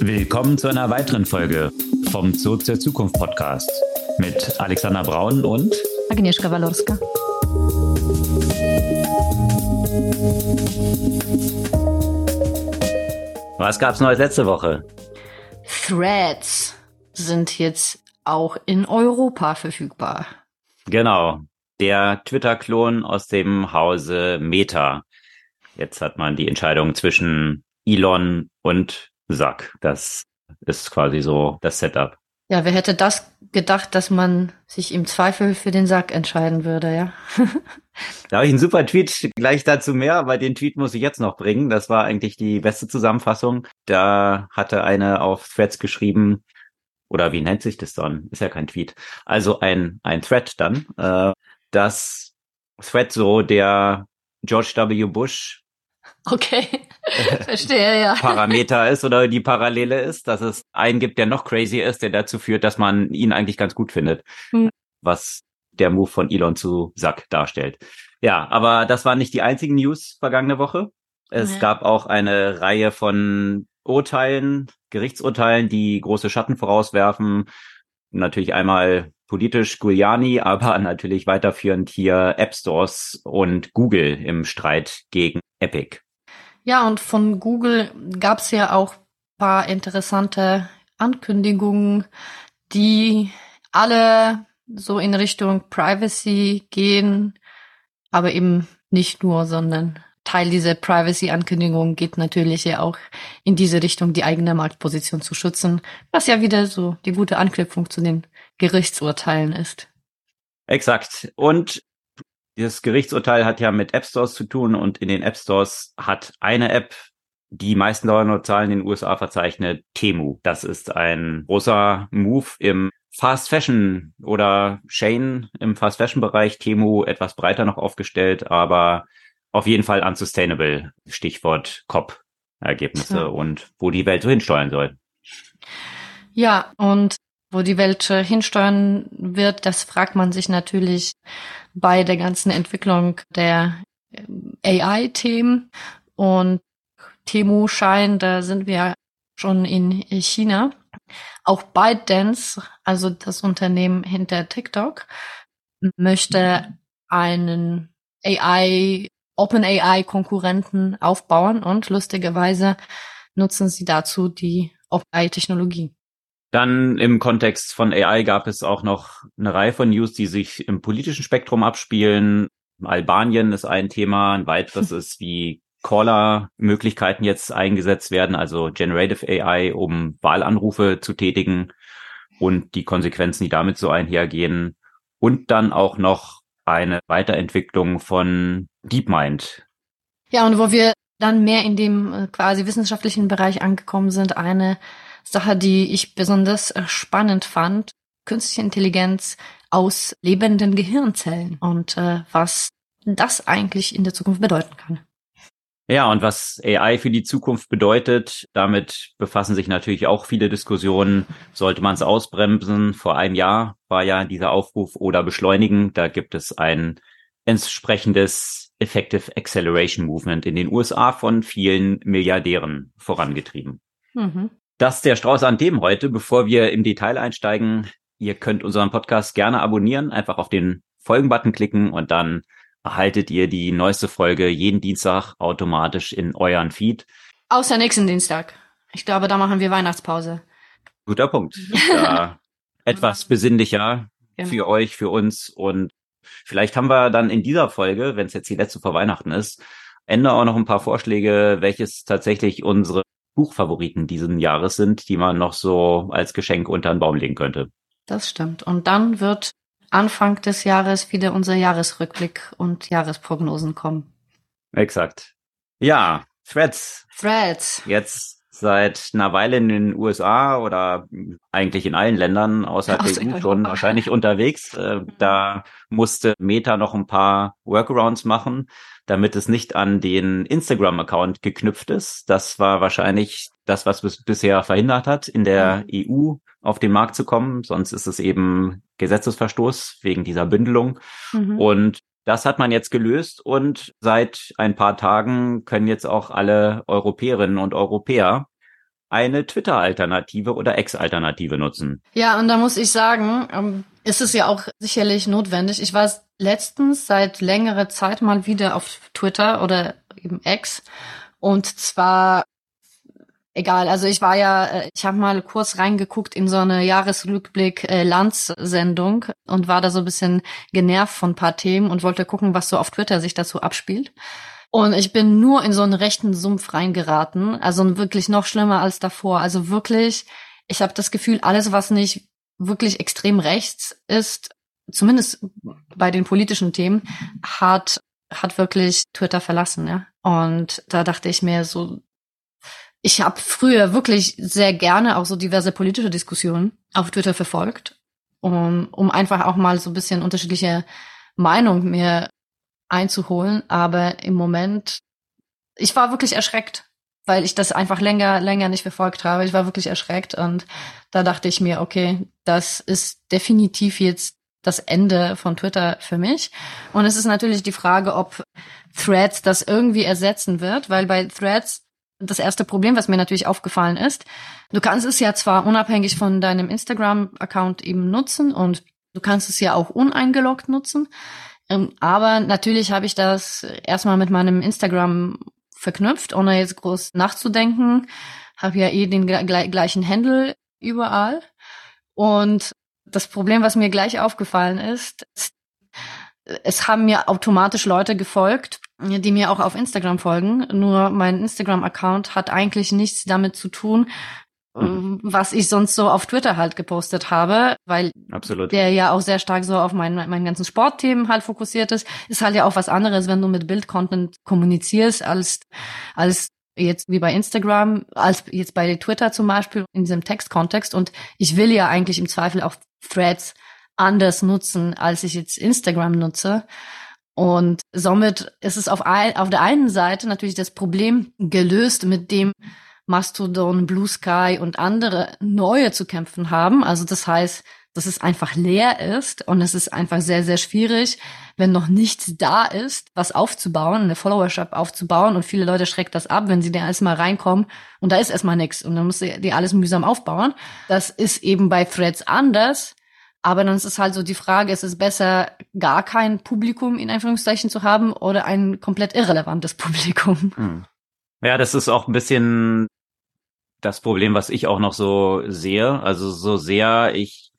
Willkommen zu einer weiteren Folge vom Zoo zur Zukunft Podcast mit Alexander Braun und Agnieszka Walorska. Was gab's Neues letzte Woche? Threads sind jetzt auch in Europa verfügbar. Genau. Der Twitter-Klon aus dem Hause Meta. Jetzt hat man die Entscheidung zwischen Elon und Sack. Das ist quasi so das Setup. Ja, wer hätte das gedacht, dass man sich im Zweifel für den Sack entscheiden würde, ja? da habe ich einen super Tweet gleich dazu mehr, aber den Tweet muss ich jetzt noch bringen. Das war eigentlich die beste Zusammenfassung. Da hatte eine auf Threads geschrieben, oder wie nennt sich das dann? Ist ja kein Tweet. Also ein, ein Thread dann, äh, dass Thread so der George W. Bush Okay, verstehe, ja. Parameter ist oder die Parallele ist, dass es einen gibt, der noch crazy ist, der dazu führt, dass man ihn eigentlich ganz gut findet. Hm. Was der Move von Elon zu Sack darstellt. Ja, aber das waren nicht die einzigen News vergangene Woche. Es ja. gab auch eine Reihe von Urteilen, Gerichtsurteilen, die große Schatten vorauswerfen. Natürlich einmal politisch Giuliani, aber natürlich weiterführend hier App Stores und Google im Streit gegen Epic. Ja, und von Google gab es ja auch paar interessante Ankündigungen, die alle so in Richtung Privacy gehen, aber eben nicht nur, sondern Teil dieser Privacy-Ankündigung geht natürlich ja auch in diese Richtung, die eigene Marktposition zu schützen, was ja wieder so die gute Anknüpfung zu den Gerichtsurteilen ist. Exakt. Und dieses Gerichtsurteil hat ja mit App Stores zu tun und in den App Stores hat eine App die meisten Downloadzahlen in den USA verzeichnet, Temu. Das ist ein großer Move im Fast Fashion oder Shane im Fast Fashion Bereich. Temu etwas breiter noch aufgestellt, aber auf jeden Fall unsustainable. Stichwort COP Ergebnisse ja. und wo die Welt so hinsteuern soll. Ja, und wo die Welt hinsteuern wird, das fragt man sich natürlich bei der ganzen Entwicklung der äh, AI-Themen. Und Temu scheint, da sind wir schon in China. Auch ByteDance, also das Unternehmen hinter TikTok, möchte einen AI, Open AI Konkurrenten aufbauen und lustigerweise nutzen sie dazu die Open AI Technologie. Dann im Kontext von AI gab es auch noch eine Reihe von News, die sich im politischen Spektrum abspielen. Albanien ist ein Thema, ein weiteres ist, wie Caller-Möglichkeiten jetzt eingesetzt werden, also Generative AI, um Wahlanrufe zu tätigen und die Konsequenzen, die damit so einhergehen. Und dann auch noch eine Weiterentwicklung von DeepMind. Ja, und wo wir dann mehr in dem äh, quasi wissenschaftlichen Bereich angekommen sind, eine Sache, die ich besonders äh, spannend fand, künstliche Intelligenz aus lebenden Gehirnzellen und äh, was das eigentlich in der Zukunft bedeuten kann. Ja, und was AI für die Zukunft bedeutet, damit befassen sich natürlich auch viele Diskussionen. Sollte man es ausbremsen? Vor einem Jahr war ja dieser Aufruf oder beschleunigen. Da gibt es ein entsprechendes Effective Acceleration Movement in den USA von vielen Milliardären vorangetrieben. Mhm. Das ist der Strauß an Themen heute. Bevor wir im Detail einsteigen, ihr könnt unseren Podcast gerne abonnieren, einfach auf den Folgen-Button klicken und dann erhaltet ihr die neueste Folge jeden Dienstag automatisch in euren Feed. Außer nächsten Dienstag. Ich glaube, da machen wir Weihnachtspause. Guter Punkt. Da etwas besinnlicher genau. für euch, für uns und vielleicht haben wir dann in dieser Folge, wenn es jetzt die letzte vor Weihnachten ist, Ende auch noch ein paar Vorschläge, welches tatsächlich unsere Buchfavoriten diesen Jahres sind, die man noch so als Geschenk unter den Baum legen könnte. Das stimmt. Und dann wird Anfang des Jahres wieder unser Jahresrückblick und Jahresprognosen kommen. Exakt. Ja, Threads. Threads. Jetzt seit einer Weile in den USA oder eigentlich in allen Ländern außerhalb Aus der EU schon wahrscheinlich unterwegs. Äh, da musste Meta noch ein paar Workarounds machen damit es nicht an den Instagram-Account geknüpft ist. Das war wahrscheinlich das, was es bisher verhindert hat, in der mhm. EU auf den Markt zu kommen. Sonst ist es eben Gesetzesverstoß wegen dieser Bündelung. Mhm. Und das hat man jetzt gelöst und seit ein paar Tagen können jetzt auch alle Europäerinnen und Europäer eine Twitter-Alternative oder Ex-Alternative nutzen. Ja, und da muss ich sagen, ähm, ist es ja auch sicherlich notwendig. Ich war letztens seit längerer Zeit mal wieder auf Twitter oder eben Ex. Und zwar egal, also ich war ja, äh, ich habe mal kurz reingeguckt in so eine Jahresrückblick äh, und war da so ein bisschen genervt von paar Themen und wollte gucken, was so auf Twitter sich dazu abspielt. Und ich bin nur in so einen rechten Sumpf reingeraten, also wirklich noch schlimmer als davor. Also wirklich, ich habe das Gefühl, alles, was nicht wirklich extrem rechts ist, zumindest bei den politischen Themen, hat hat wirklich Twitter verlassen, ja. Und da dachte ich mir so, ich habe früher wirklich sehr gerne auch so diverse politische Diskussionen auf Twitter verfolgt, um, um einfach auch mal so ein bisschen unterschiedliche Meinungen mir einzuholen. Aber im Moment, ich war wirklich erschreckt, weil ich das einfach länger, länger nicht verfolgt habe. Ich war wirklich erschreckt und da dachte ich mir, okay, das ist definitiv jetzt das Ende von Twitter für mich. Und es ist natürlich die Frage, ob Threads das irgendwie ersetzen wird, weil bei Threads das erste Problem, was mir natürlich aufgefallen ist, du kannst es ja zwar unabhängig von deinem Instagram-Account eben nutzen und du kannst es ja auch uneingeloggt nutzen, ähm, aber natürlich habe ich das erstmal mit meinem Instagram verknüpft, ohne jetzt groß nachzudenken. Habe ja eh den gleichen Handle überall. Und das Problem, was mir gleich aufgefallen ist, ist es haben mir automatisch Leute gefolgt, die mir auch auf Instagram folgen. Nur mein Instagram-Account hat eigentlich nichts damit zu tun, mhm. was ich sonst so auf Twitter halt gepostet habe, weil Absolut. der ja auch sehr stark so auf meinen, meinen ganzen Sportthemen halt fokussiert ist. Ist halt ja auch was anderes, wenn du mit Bildcontent kommunizierst, als, als jetzt wie bei Instagram, als jetzt bei Twitter zum Beispiel in diesem Textkontext. Und ich will ja eigentlich im Zweifel auch Threads anders nutzen, als ich jetzt Instagram nutze. Und somit ist es auf, ein, auf der einen Seite natürlich das Problem gelöst, mit dem Mastodon, Blue Sky und andere neue zu kämpfen haben. Also das heißt, dass es einfach leer ist und es ist einfach sehr, sehr schwierig, wenn noch nichts da ist, was aufzubauen, eine Followership aufzubauen und viele Leute schreckt das ab, wenn sie da erstmal reinkommen und da ist erstmal nichts und dann muss die alles mühsam aufbauen. Das ist eben bei Threads anders. Aber dann ist es halt so die Frage, ist es besser, gar kein Publikum in Anführungszeichen zu haben oder ein komplett irrelevantes Publikum? Hm. Ja, das ist auch ein bisschen das Problem, was ich auch noch so sehe. Also so sehr ich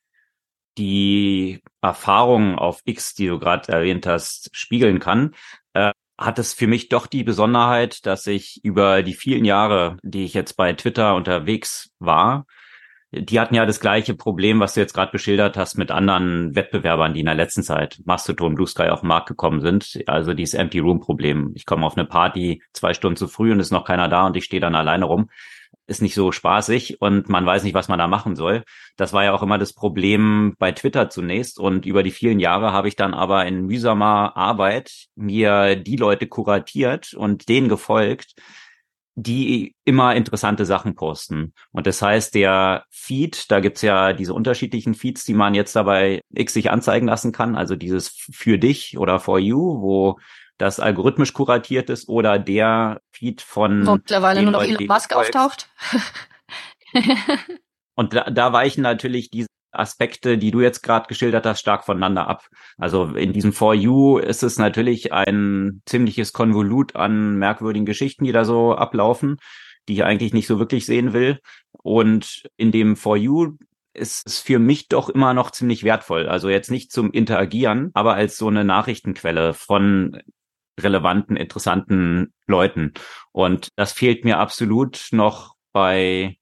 die Erfahrungen auf X, die du gerade erwähnt hast, spiegeln kann, äh, hat es für mich doch die Besonderheit, dass ich über die vielen Jahre, die ich jetzt bei Twitter unterwegs war, die hatten ja das gleiche Problem, was du jetzt gerade beschildert hast mit anderen Wettbewerbern, die in der letzten Zeit Mastodon, Blue Sky auf den Markt gekommen sind. Also dieses Empty Room Problem. Ich komme auf eine Party zwei Stunden zu früh und ist noch keiner da und ich stehe dann alleine rum. Ist nicht so spaßig und man weiß nicht, was man da machen soll. Das war ja auch immer das Problem bei Twitter zunächst und über die vielen Jahre habe ich dann aber in mühsamer Arbeit mir die Leute kuratiert und denen gefolgt, die immer interessante Sachen posten. Und das heißt, der Feed, da gibt's ja diese unterschiedlichen Feeds, die man jetzt dabei X sich anzeigen lassen kann, also dieses für dich oder for you, wo das algorithmisch kuratiert ist oder der Feed von wo mittlerweile nur noch Elon Musk auftaucht. Und da, da weichen natürlich diese Aspekte, die du jetzt gerade geschildert hast, stark voneinander ab. Also in diesem For You ist es natürlich ein ziemliches Konvolut an merkwürdigen Geschichten, die da so ablaufen, die ich eigentlich nicht so wirklich sehen will. Und in dem For You ist es für mich doch immer noch ziemlich wertvoll. Also jetzt nicht zum Interagieren, aber als so eine Nachrichtenquelle von relevanten, interessanten Leuten. Und das fehlt mir absolut noch bei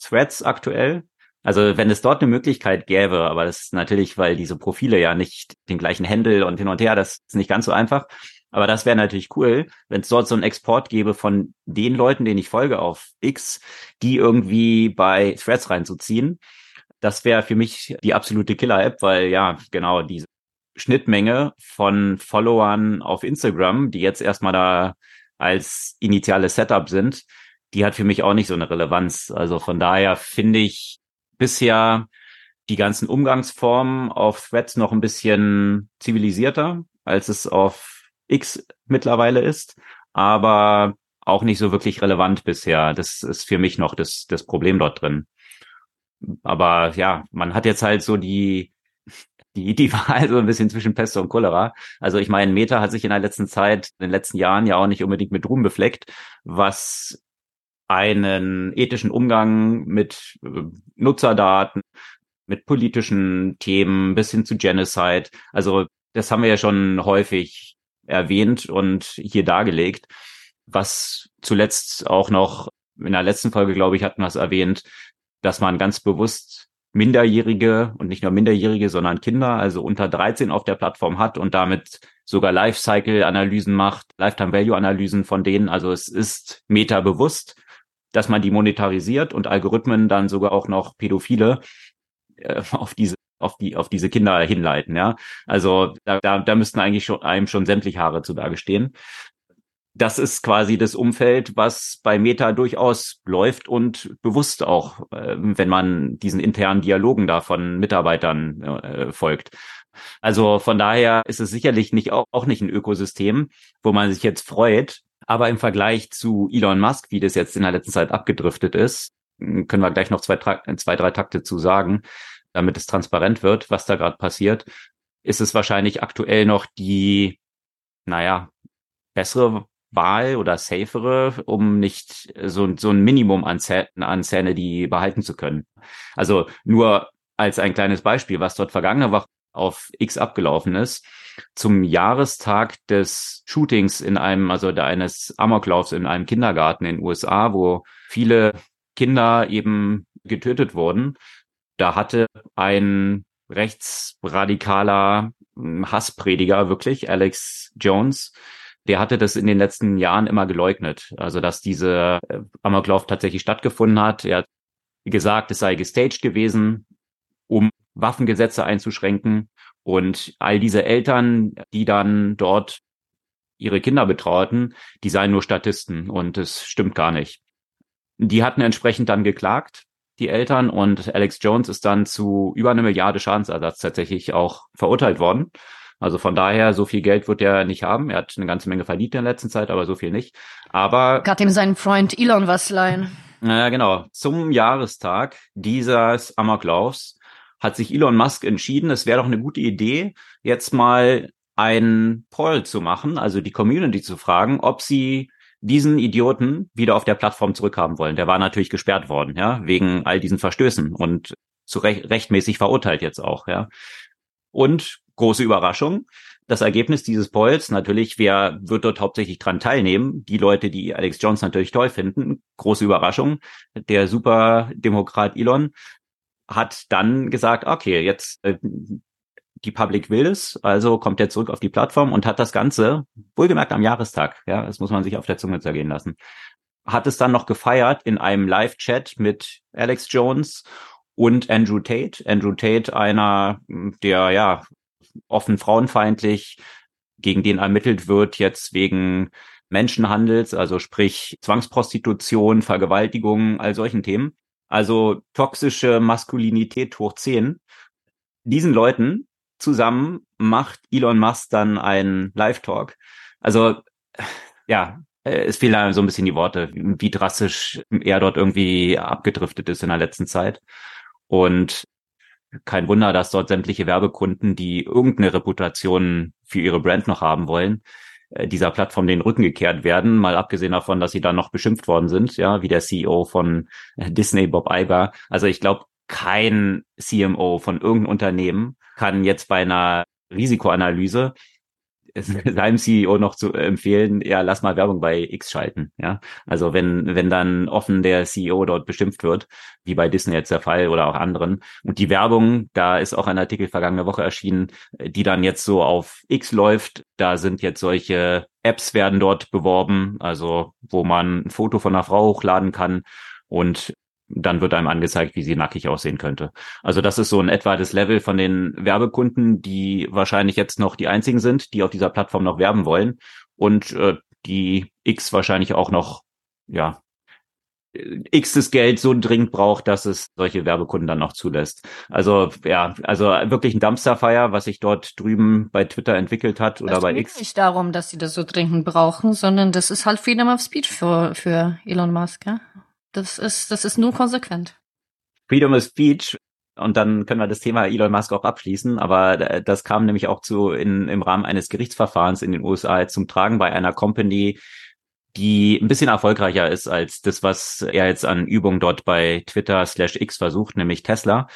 Threads aktuell. Also wenn es dort eine Möglichkeit gäbe, aber das ist natürlich, weil diese Profile ja nicht den gleichen Händel und hin und her, das ist nicht ganz so einfach. Aber das wäre natürlich cool, wenn es dort so einen Export gäbe von den Leuten, denen ich folge auf X, die irgendwie bei Threads reinzuziehen. Das wäre für mich die absolute Killer-App, weil ja, genau, diese Schnittmenge von Followern auf Instagram, die jetzt erstmal da als initiales Setup sind, die hat für mich auch nicht so eine Relevanz. Also von daher finde ich bisher die ganzen Umgangsformen auf Threads noch ein bisschen zivilisierter, als es auf X mittlerweile ist. Aber auch nicht so wirklich relevant bisher. Das ist für mich noch das, das Problem dort drin. Aber ja, man hat jetzt halt so die, die, die Wahl so ein bisschen zwischen Pest und Cholera. Also ich meine, Meta hat sich in der letzten Zeit, in den letzten Jahren ja auch nicht unbedingt mit Ruhm befleckt, was einen ethischen Umgang mit äh, Nutzerdaten, mit politischen Themen bis hin zu Genocide. Also das haben wir ja schon häufig erwähnt und hier dargelegt. Was zuletzt auch noch in der letzten Folge, glaube ich, hatten wir es erwähnt, dass man ganz bewusst Minderjährige und nicht nur Minderjährige, sondern Kinder, also unter 13 auf der Plattform hat und damit sogar Lifecycle-Analysen macht, Lifetime-Value-Analysen von denen. Also es ist meta bewusst, dass man die monetarisiert und Algorithmen dann sogar auch noch Pädophile äh, auf diese auf die auf diese Kinder hinleiten, ja. Also da, da, da müssten eigentlich schon einem schon sämtliche Haare zu Berge stehen das ist quasi das Umfeld, was bei Meta durchaus läuft und bewusst auch, äh, wenn man diesen internen Dialogen da von Mitarbeitern äh, folgt. Also von daher ist es sicherlich nicht auch, auch nicht ein Ökosystem, wo man sich jetzt freut. Aber im Vergleich zu Elon Musk, wie das jetzt in der letzten Zeit abgedriftet ist, können wir gleich noch zwei, zwei drei Takte zu sagen, damit es transparent wird, was da gerade passiert, ist es wahrscheinlich aktuell noch die, naja, bessere Wahl oder safere, um nicht so, so ein Minimum an, Zähne, an Zähne die behalten zu können. Also nur als ein kleines Beispiel, was dort vergangene Woche auf X abgelaufen ist. Zum Jahrestag des Shootings in einem, also eines Amoklaufs in einem Kindergarten in den USA, wo viele Kinder eben getötet wurden. Da hatte ein rechtsradikaler Hassprediger wirklich, Alex Jones, der hatte das in den letzten Jahren immer geleugnet. Also, dass diese äh, Amoklauf tatsächlich stattgefunden hat. Er hat gesagt, es sei gestaged gewesen, um Waffengesetze einzuschränken. Und all diese Eltern, die dann dort ihre Kinder betrauerten, die seien nur Statisten und es stimmt gar nicht. Die hatten entsprechend dann geklagt, die Eltern, und Alex Jones ist dann zu über eine Milliarde Schadensersatz tatsächlich auch verurteilt worden. Also von daher, so viel Geld wird er nicht haben. Er hat eine ganze Menge verdient in der letzten Zeit, aber so viel nicht. Aber. Gerade ihm seinen Freund Elon was leihen. Naja, genau. Zum Jahrestag dieses Amoklaufs hat sich Elon Musk entschieden, es wäre doch eine gute Idee, jetzt mal ein Poll zu machen, also die Community zu fragen, ob sie diesen Idioten wieder auf der Plattform zurückhaben wollen. Der war natürlich gesperrt worden, ja, wegen all diesen Verstößen und zu recht, rechtmäßig verurteilt jetzt auch, ja. Und große Überraschung. Das Ergebnis dieses Polls, natürlich, wer wird dort hauptsächlich dran teilnehmen? Die Leute, die Alex Jones natürlich toll finden. Große Überraschung. Der Superdemokrat Elon hat dann gesagt, okay, jetzt äh, die Public will es, also kommt er zurück auf die Plattform und hat das Ganze, wohlgemerkt am Jahrestag, ja, das muss man sich auf der Zunge zergehen lassen, hat es dann noch gefeiert in einem Live-Chat mit Alex Jones und Andrew Tate. Andrew Tate, einer der ja offen frauenfeindlich, gegen den ermittelt wird jetzt wegen Menschenhandels, also sprich Zwangsprostitution, Vergewaltigung, all solchen Themen. Also toxische Maskulinität hoch zehn. Diesen Leuten zusammen macht Elon Musk dann einen Live-Talk. Also ja, es fehlen so ein bisschen die Worte, wie drastisch er dort irgendwie abgedriftet ist in der letzten Zeit. Und kein Wunder, dass dort sämtliche Werbekunden, die irgendeine Reputation für ihre Brand noch haben wollen, äh, dieser Plattform den Rücken gekehrt werden, mal abgesehen davon, dass sie dann noch beschimpft worden sind, ja, wie der CEO von äh, Disney, Bob Iger. Also ich glaube, kein CMO von irgendeinem Unternehmen kann jetzt bei einer Risikoanalyse seinem CEO noch zu empfehlen, ja, lass mal Werbung bei X schalten, ja. Also wenn, wenn dann offen der CEO dort beschimpft wird, wie bei Disney jetzt der Fall oder auch anderen. Und die Werbung, da ist auch ein Artikel vergangene Woche erschienen, die dann jetzt so auf X läuft. Da sind jetzt solche Apps werden dort beworben, also wo man ein Foto von einer Frau hochladen kann und dann wird einem angezeigt, wie sie nackig aussehen könnte. Also das ist so in etwa das Level von den Werbekunden, die wahrscheinlich jetzt noch die einzigen sind, die auf dieser Plattform noch werben wollen und äh, die X wahrscheinlich auch noch ja X das Geld so dringend braucht, dass es solche Werbekunden dann noch zulässt. Also ja, also wirklich ein Dumpsterfire, was sich dort drüben bei Twitter entwickelt hat oder das bei X. Es geht nicht darum, dass sie das so dringend brauchen, sondern das ist halt Freedom of Speech für, für Elon Musk. Ja? Das ist das ist nur konsequent. Freedom of Speech und dann können wir das Thema Elon Musk auch abschließen. Aber das kam nämlich auch zu in, im Rahmen eines Gerichtsverfahrens in den USA zum Tragen bei einer Company, die ein bisschen erfolgreicher ist als das, was er jetzt an Übungen dort bei Twitter slash X versucht, nämlich Tesla.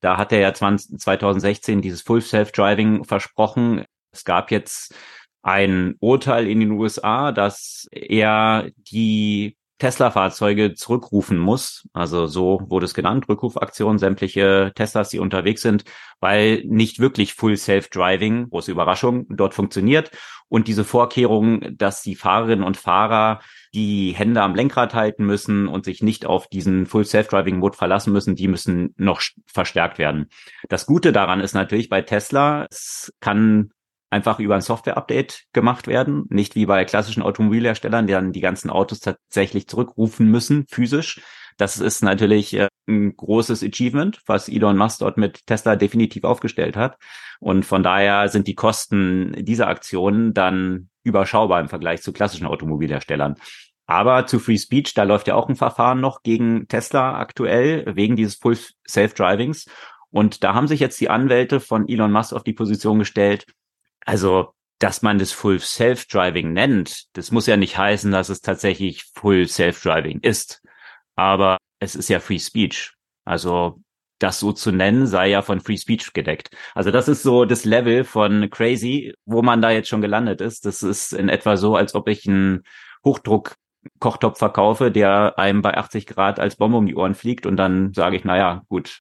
Da hat er ja 20, 2016 dieses Full Self-Driving versprochen. Es gab jetzt ein Urteil in den USA, dass er die Tesla-Fahrzeuge zurückrufen muss. Also so wurde es genannt, Rückrufaktion, sämtliche Teslas, die unterwegs sind, weil nicht wirklich Full Self-Driving, große Überraschung, dort funktioniert. Und diese Vorkehrung, dass die Fahrerinnen und Fahrer die Hände am Lenkrad halten müssen und sich nicht auf diesen Full Self-Driving-Mode verlassen müssen, die müssen noch verstärkt werden. Das Gute daran ist natürlich bei Tesla, es kann einfach über ein Software-Update gemacht werden, nicht wie bei klassischen Automobilherstellern, die dann die ganzen Autos tatsächlich zurückrufen müssen, physisch. Das ist natürlich äh, ein großes Achievement, was Elon Musk dort mit Tesla definitiv aufgestellt hat. Und von daher sind die Kosten dieser Aktionen dann überschaubar im Vergleich zu klassischen Automobilherstellern. Aber zu Free Speech, da läuft ja auch ein Verfahren noch gegen Tesla aktuell wegen dieses Full Self-Drivings. Und da haben sich jetzt die Anwälte von Elon Musk auf die Position gestellt, also, dass man das Full Self-Driving nennt, das muss ja nicht heißen, dass es tatsächlich Full Self-Driving ist. Aber es ist ja Free Speech. Also, das so zu nennen, sei ja von Free Speech gedeckt. Also das ist so das Level von crazy, wo man da jetzt schon gelandet ist. Das ist in etwa so, als ob ich einen Hochdruck Kochtopf verkaufe, der einem bei 80 Grad als Bombe um die Ohren fliegt und dann sage ich, na ja, gut.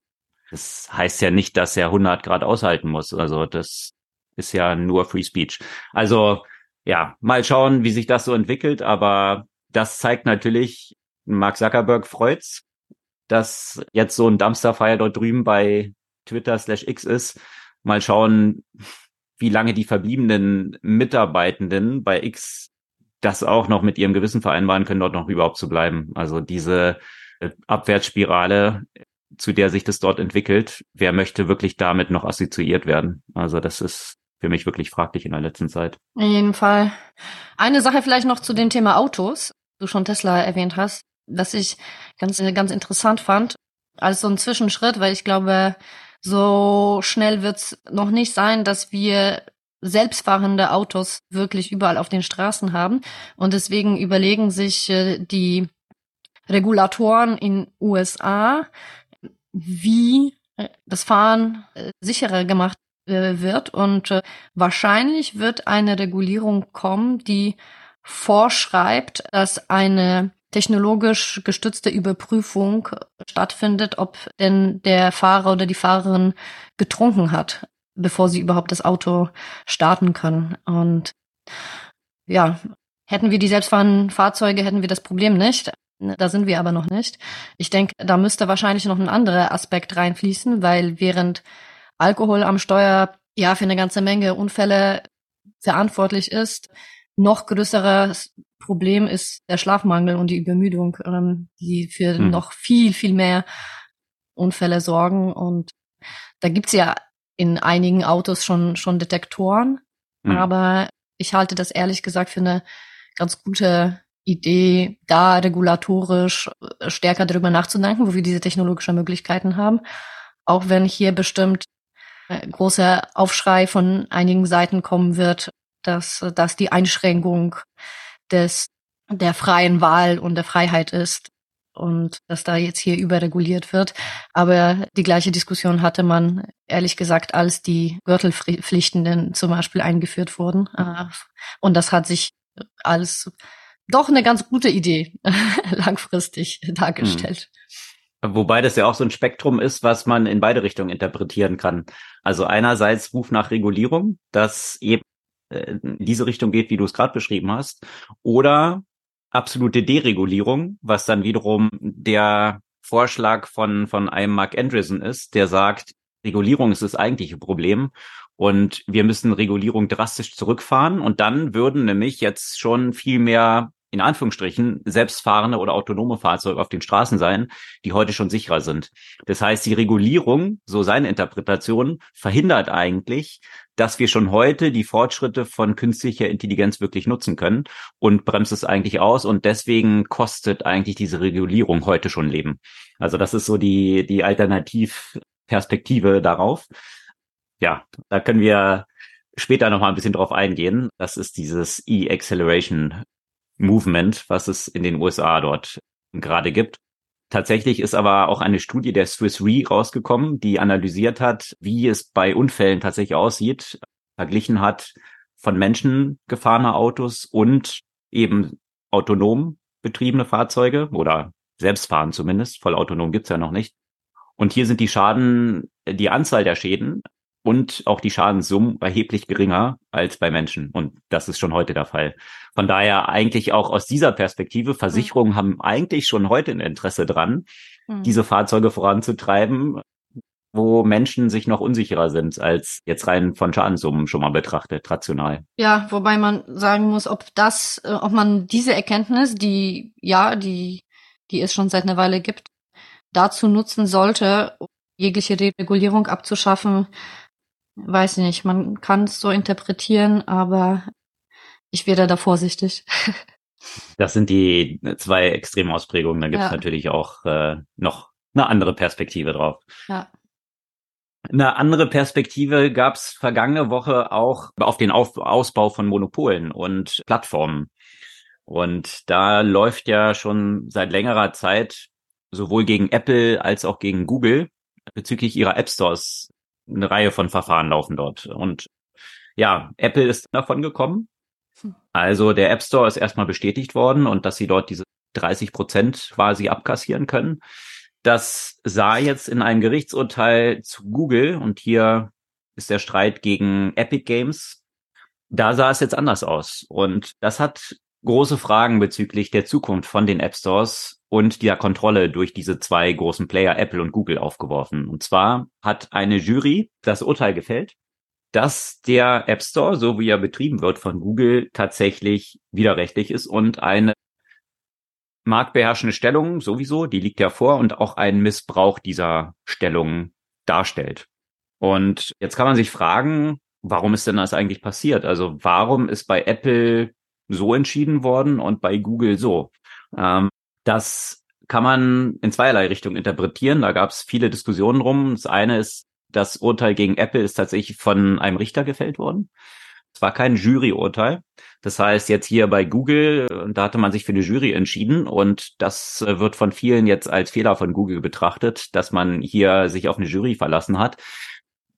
Das heißt ja nicht, dass er 100 Grad aushalten muss. Also das ist ja nur Free Speech. Also ja, mal schauen, wie sich das so entwickelt, aber das zeigt natürlich, Mark Zuckerberg freut's, dass jetzt so ein Dumpsterfire dort drüben bei Twitter slash X ist. Mal schauen, wie lange die verbliebenen Mitarbeitenden bei X das auch noch mit ihrem Gewissen vereinbaren können, dort noch überhaupt zu bleiben. Also diese äh, Abwärtsspirale, zu der sich das dort entwickelt, wer möchte wirklich damit noch assoziiert werden? Also das ist für mich wirklich fraglich in der letzten Zeit. In jedem Fall. Eine Sache vielleicht noch zu dem Thema Autos, du schon Tesla erwähnt hast, was ich ganz, ganz interessant fand, als so ein Zwischenschritt, weil ich glaube, so schnell wird's noch nicht sein, dass wir selbstfahrende Autos wirklich überall auf den Straßen haben. Und deswegen überlegen sich äh, die Regulatoren in USA, wie äh, das Fahren äh, sicherer gemacht wird. Und äh, wahrscheinlich wird eine Regulierung kommen, die vorschreibt, dass eine technologisch gestützte Überprüfung stattfindet, ob denn der Fahrer oder die Fahrerin getrunken hat, bevor sie überhaupt das Auto starten können. Und ja, hätten wir die selbstfahrenden Fahrzeuge, hätten wir das Problem nicht. Da sind wir aber noch nicht. Ich denke, da müsste wahrscheinlich noch ein anderer Aspekt reinfließen, weil während Alkohol am Steuer ja für eine ganze Menge Unfälle verantwortlich ist. Noch größeres Problem ist der Schlafmangel und die Übermüdung, ähm, die für hm. noch viel, viel mehr Unfälle sorgen. Und da gibt's ja in einigen Autos schon, schon Detektoren. Hm. Aber ich halte das ehrlich gesagt für eine ganz gute Idee, da regulatorisch stärker darüber nachzudenken, wo wir diese technologischen Möglichkeiten haben. Auch wenn hier bestimmt großer Aufschrei von einigen Seiten kommen wird, dass, dass die Einschränkung des, der freien Wahl und der Freiheit ist und dass da jetzt hier überreguliert wird. Aber die gleiche Diskussion hatte man, ehrlich gesagt, als die Gürtelpflichten zum Beispiel eingeführt wurden. Äh, und das hat sich als doch eine ganz gute Idee langfristig dargestellt. Hm. Wobei das ja auch so ein Spektrum ist, was man in beide Richtungen interpretieren kann. Also einerseits Ruf nach Regulierung, dass eben äh, diese Richtung geht, wie du es gerade beschrieben hast, oder absolute Deregulierung, was dann wiederum der Vorschlag von, von einem Mark Andreessen ist, der sagt, Regulierung ist das eigentliche Problem und wir müssen Regulierung drastisch zurückfahren und dann würden nämlich jetzt schon viel mehr in Anführungsstrichen selbstfahrende oder autonome Fahrzeuge auf den Straßen sein, die heute schon sicherer sind. Das heißt, die Regulierung, so seine Interpretation, verhindert eigentlich, dass wir schon heute die Fortschritte von künstlicher Intelligenz wirklich nutzen können und bremst es eigentlich aus und deswegen kostet eigentlich diese Regulierung heute schon Leben. Also das ist so die, die Alternativperspektive darauf. Ja, da können wir später noch mal ein bisschen drauf eingehen. Das ist dieses E-Acceleration Movement, was es in den USA dort gerade gibt. Tatsächlich ist aber auch eine Studie der Swiss Re rausgekommen, die analysiert hat, wie es bei Unfällen tatsächlich aussieht, verglichen hat von Menschen gefahrene Autos und eben autonom betriebene Fahrzeuge oder selbstfahren zumindest, voll autonom gibt's ja noch nicht. Und hier sind die Schaden, die Anzahl der Schäden und auch die Schadenssummen erheblich geringer als bei Menschen. Und das ist schon heute der Fall. Von daher eigentlich auch aus dieser Perspektive, Versicherungen mhm. haben eigentlich schon heute ein Interesse dran, mhm. diese Fahrzeuge voranzutreiben, wo Menschen sich noch unsicherer sind als jetzt rein von Schadenssummen schon mal betrachtet, rational. Ja, wobei man sagen muss, ob das, äh, ob man diese Erkenntnis, die, ja, die, die es schon seit einer Weile gibt, dazu nutzen sollte, jegliche Regulierung abzuschaffen, weiß ich nicht, man kann es so interpretieren, aber ich werde da vorsichtig. Das sind die zwei Extremausprägungen. Da gibt es ja. natürlich auch äh, noch eine andere Perspektive drauf. Ja. Eine andere Perspektive gab es vergangene Woche auch auf den auf Ausbau von Monopolen und Plattformen. Und da läuft ja schon seit längerer Zeit sowohl gegen Apple als auch gegen Google bezüglich ihrer App Stores eine Reihe von Verfahren laufen dort. Und ja, Apple ist davon gekommen. Hm. Also der App Store ist erstmal bestätigt worden und dass sie dort diese 30 Prozent quasi abkassieren können. Das sah jetzt in einem Gerichtsurteil zu Google und hier ist der Streit gegen Epic Games. Da sah es jetzt anders aus und das hat große Fragen bezüglich der Zukunft von den App Stores und der Kontrolle durch diese zwei großen Player, Apple und Google, aufgeworfen. Und zwar hat eine Jury das Urteil gefällt, dass der App Store, so wie er betrieben wird von Google, tatsächlich widerrechtlich ist und eine marktbeherrschende Stellung sowieso, die liegt ja vor und auch einen Missbrauch dieser Stellung darstellt. Und jetzt kann man sich fragen, warum ist denn das eigentlich passiert? Also warum ist bei Apple so entschieden worden und bei Google so? Ähm, das kann man in zweierlei Richtung interpretieren. Da gab es viele Diskussionen drum. Das eine ist, das Urteil gegen Apple ist tatsächlich von einem Richter gefällt worden. Es war kein Juryurteil. Das heißt, jetzt hier bei Google, da hatte man sich für eine Jury entschieden und das wird von vielen jetzt als Fehler von Google betrachtet, dass man hier sich auf eine Jury verlassen hat.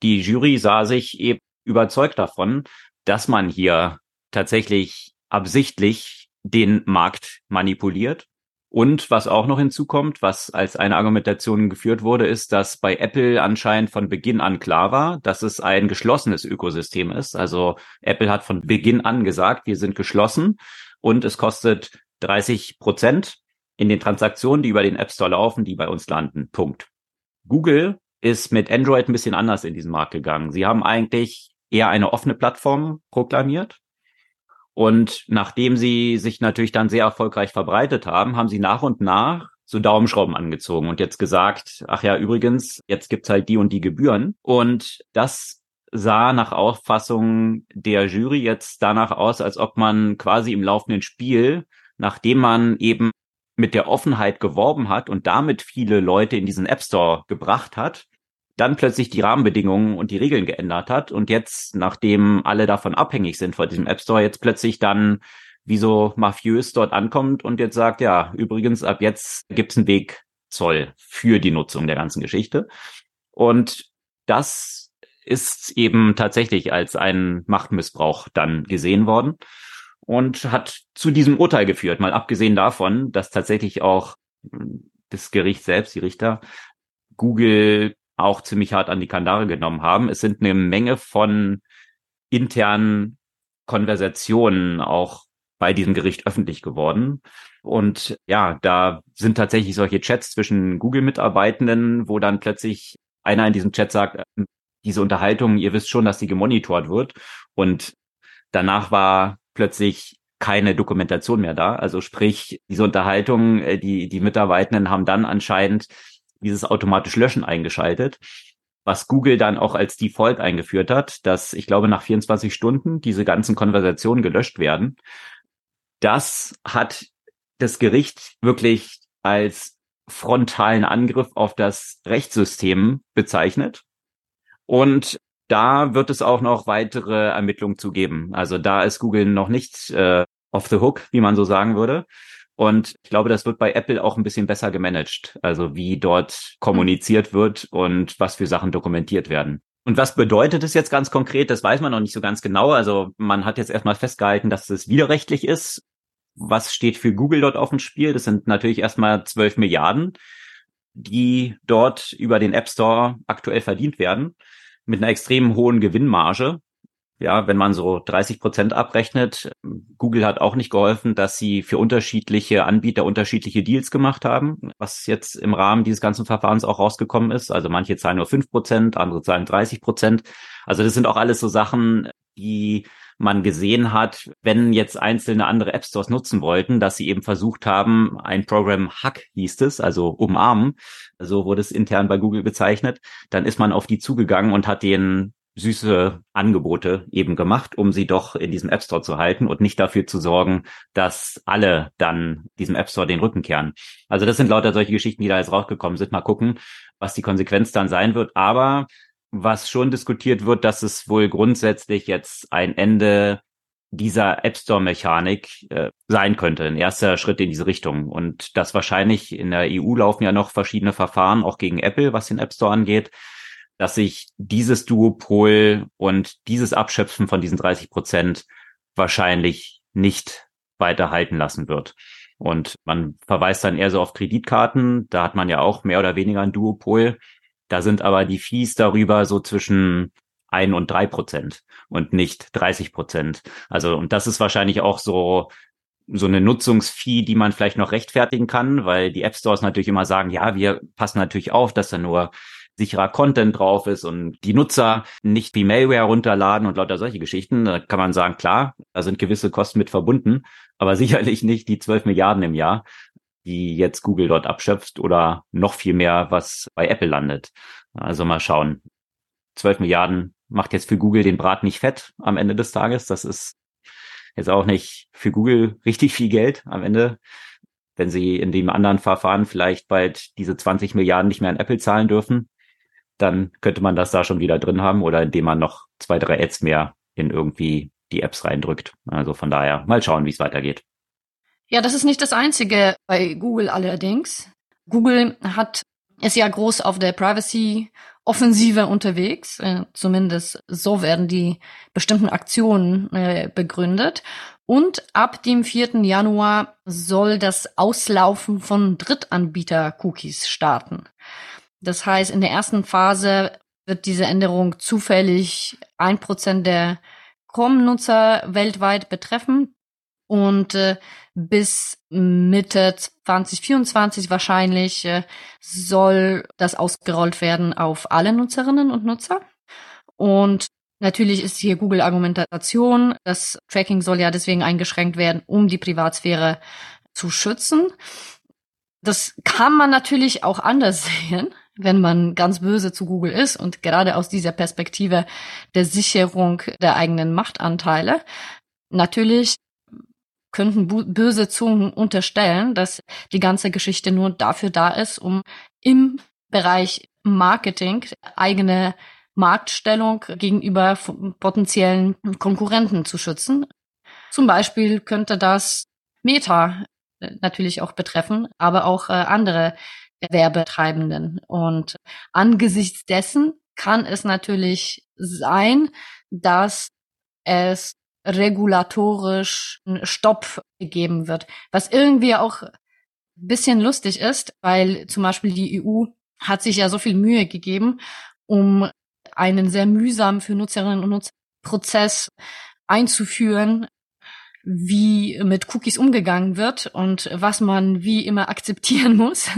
Die Jury sah sich eben überzeugt davon, dass man hier tatsächlich absichtlich den Markt manipuliert und was auch noch hinzukommt, was als eine Argumentation geführt wurde, ist, dass bei Apple anscheinend von Beginn an klar war, dass es ein geschlossenes Ökosystem ist. Also Apple hat von Beginn an gesagt, wir sind geschlossen und es kostet 30 Prozent in den Transaktionen, die über den App Store laufen, die bei uns landen. Punkt. Google ist mit Android ein bisschen anders in diesen Markt gegangen. Sie haben eigentlich eher eine offene Plattform proklamiert und nachdem sie sich natürlich dann sehr erfolgreich verbreitet haben, haben sie nach und nach so Daumenschrauben angezogen und jetzt gesagt, ach ja, übrigens, jetzt gibt's halt die und die Gebühren. Und das sah nach Auffassung der Jury jetzt danach aus, als ob man quasi im laufenden Spiel, nachdem man eben mit der Offenheit geworben hat und damit viele Leute in diesen App Store gebracht hat, dann plötzlich die Rahmenbedingungen und die Regeln geändert hat und jetzt, nachdem alle davon abhängig sind von diesem App Store, jetzt plötzlich dann wie so mafiös dort ankommt und jetzt sagt, ja, übrigens, ab jetzt gibt's einen Wegzoll für die Nutzung der ganzen Geschichte. Und das ist eben tatsächlich als ein Machtmissbrauch dann gesehen worden und hat zu diesem Urteil geführt, mal abgesehen davon, dass tatsächlich auch das Gericht selbst, die Richter, Google auch ziemlich hart an die Kandare genommen haben. Es sind eine Menge von internen Konversationen auch bei diesem Gericht öffentlich geworden. Und ja, da sind tatsächlich solche Chats zwischen Google-Mitarbeitenden, wo dann plötzlich einer in diesem Chat sagt, ähm, diese Unterhaltung, ihr wisst schon, dass sie gemonitort wird. Und danach war plötzlich keine Dokumentation mehr da. Also sprich, diese Unterhaltung, äh, die, die Mitarbeitenden haben dann anscheinend dieses automatisch Löschen eingeschaltet, was Google dann auch als Default eingeführt hat, dass ich glaube nach 24 Stunden diese ganzen Konversationen gelöscht werden. Das hat das Gericht wirklich als frontalen Angriff auf das Rechtssystem bezeichnet. Und da wird es auch noch weitere Ermittlungen zu geben. Also da ist Google noch nicht äh, off the hook, wie man so sagen würde. Und ich glaube, das wird bei Apple auch ein bisschen besser gemanagt. Also wie dort kommuniziert wird und was für Sachen dokumentiert werden. Und was bedeutet es jetzt ganz konkret? Das weiß man noch nicht so ganz genau. Also man hat jetzt erstmal festgehalten, dass es widerrechtlich ist was steht für Google dort auf dem Spiel? Das sind natürlich erstmal 12 Milliarden, die dort über den App Store aktuell verdient werden, mit einer extrem hohen Gewinnmarge. Ja, wenn man so 30 Prozent abrechnet, Google hat auch nicht geholfen, dass sie für unterschiedliche Anbieter unterschiedliche Deals gemacht haben, was jetzt im Rahmen dieses ganzen Verfahrens auch rausgekommen ist. Also manche zahlen nur 5 Prozent, andere zahlen 30 Prozent. Also das sind auch alles so Sachen, die man gesehen hat, wenn jetzt einzelne andere App Stores nutzen wollten, dass sie eben versucht haben, ein Programm Hack hieß es, also umarmen, so wurde es intern bei Google bezeichnet, dann ist man auf die zugegangen und hat den süße Angebote eben gemacht, um sie doch in diesem App Store zu halten und nicht dafür zu sorgen, dass alle dann diesem App Store den Rücken kehren. Also das sind lauter solche Geschichten, die da jetzt rausgekommen sind. Mal gucken, was die Konsequenz dann sein wird. Aber was schon diskutiert wird, dass es wohl grundsätzlich jetzt ein Ende dieser App Store Mechanik äh, sein könnte, ein erster Schritt in diese Richtung und das wahrscheinlich in der EU laufen ja noch verschiedene Verfahren auch gegen Apple, was den App Store angeht, dass sich dieses Duopol und dieses Abschöpfen von diesen 30 Prozent wahrscheinlich nicht weiterhalten lassen wird. Und man verweist dann eher so auf Kreditkarten, da hat man ja auch mehr oder weniger ein Duopol da sind aber die Fees darüber so zwischen ein und drei Prozent und nicht 30 Prozent. Also, und das ist wahrscheinlich auch so, so eine Nutzungsfee, die man vielleicht noch rechtfertigen kann, weil die App Stores natürlich immer sagen, ja, wir passen natürlich auf, dass da nur sicherer Content drauf ist und die Nutzer nicht wie Malware runterladen und lauter solche Geschichten. Da kann man sagen, klar, da sind gewisse Kosten mit verbunden, aber sicherlich nicht die 12 Milliarden im Jahr die jetzt Google dort abschöpft oder noch viel mehr, was bei Apple landet. Also mal schauen. 12 Milliarden macht jetzt für Google den Brat nicht fett am Ende des Tages. Das ist jetzt auch nicht für Google richtig viel Geld am Ende. Wenn sie in dem anderen Verfahren vielleicht bald diese 20 Milliarden nicht mehr an Apple zahlen dürfen, dann könnte man das da schon wieder drin haben oder indem man noch zwei, drei Ads mehr in irgendwie die Apps reindrückt. Also von daher mal schauen, wie es weitergeht. Ja, das ist nicht das Einzige bei Google allerdings. Google hat ist ja groß auf der Privacy-Offensive unterwegs. Äh, zumindest so werden die bestimmten Aktionen äh, begründet. Und ab dem 4. Januar soll das Auslaufen von Drittanbieter-Cookies starten. Das heißt, in der ersten Phase wird diese Änderung zufällig ein Prozent der Chrome-Nutzer weltweit betreffen. Und äh, bis Mitte 2024 wahrscheinlich äh, soll das ausgerollt werden auf alle Nutzerinnen und Nutzer. Und natürlich ist hier Google Argumentation. Das Tracking soll ja deswegen eingeschränkt werden, um die Privatsphäre zu schützen. Das kann man natürlich auch anders sehen, wenn man ganz böse zu Google ist und gerade aus dieser Perspektive der Sicherung der eigenen Machtanteile. Natürlich könnten böse Zungen unterstellen, dass die ganze Geschichte nur dafür da ist, um im Bereich Marketing eigene Marktstellung gegenüber potenziellen Konkurrenten zu schützen. Zum Beispiel könnte das Meta äh, natürlich auch betreffen, aber auch äh, andere Werbetreibenden. Und angesichts dessen kann es natürlich sein, dass es regulatorisch Stopp gegeben wird. Was irgendwie auch ein bisschen lustig ist, weil zum Beispiel die EU hat sich ja so viel Mühe gegeben, um einen sehr mühsam für Nutzerinnen und Nutzer Prozess einzuführen, wie mit Cookies umgegangen wird und was man wie immer akzeptieren muss.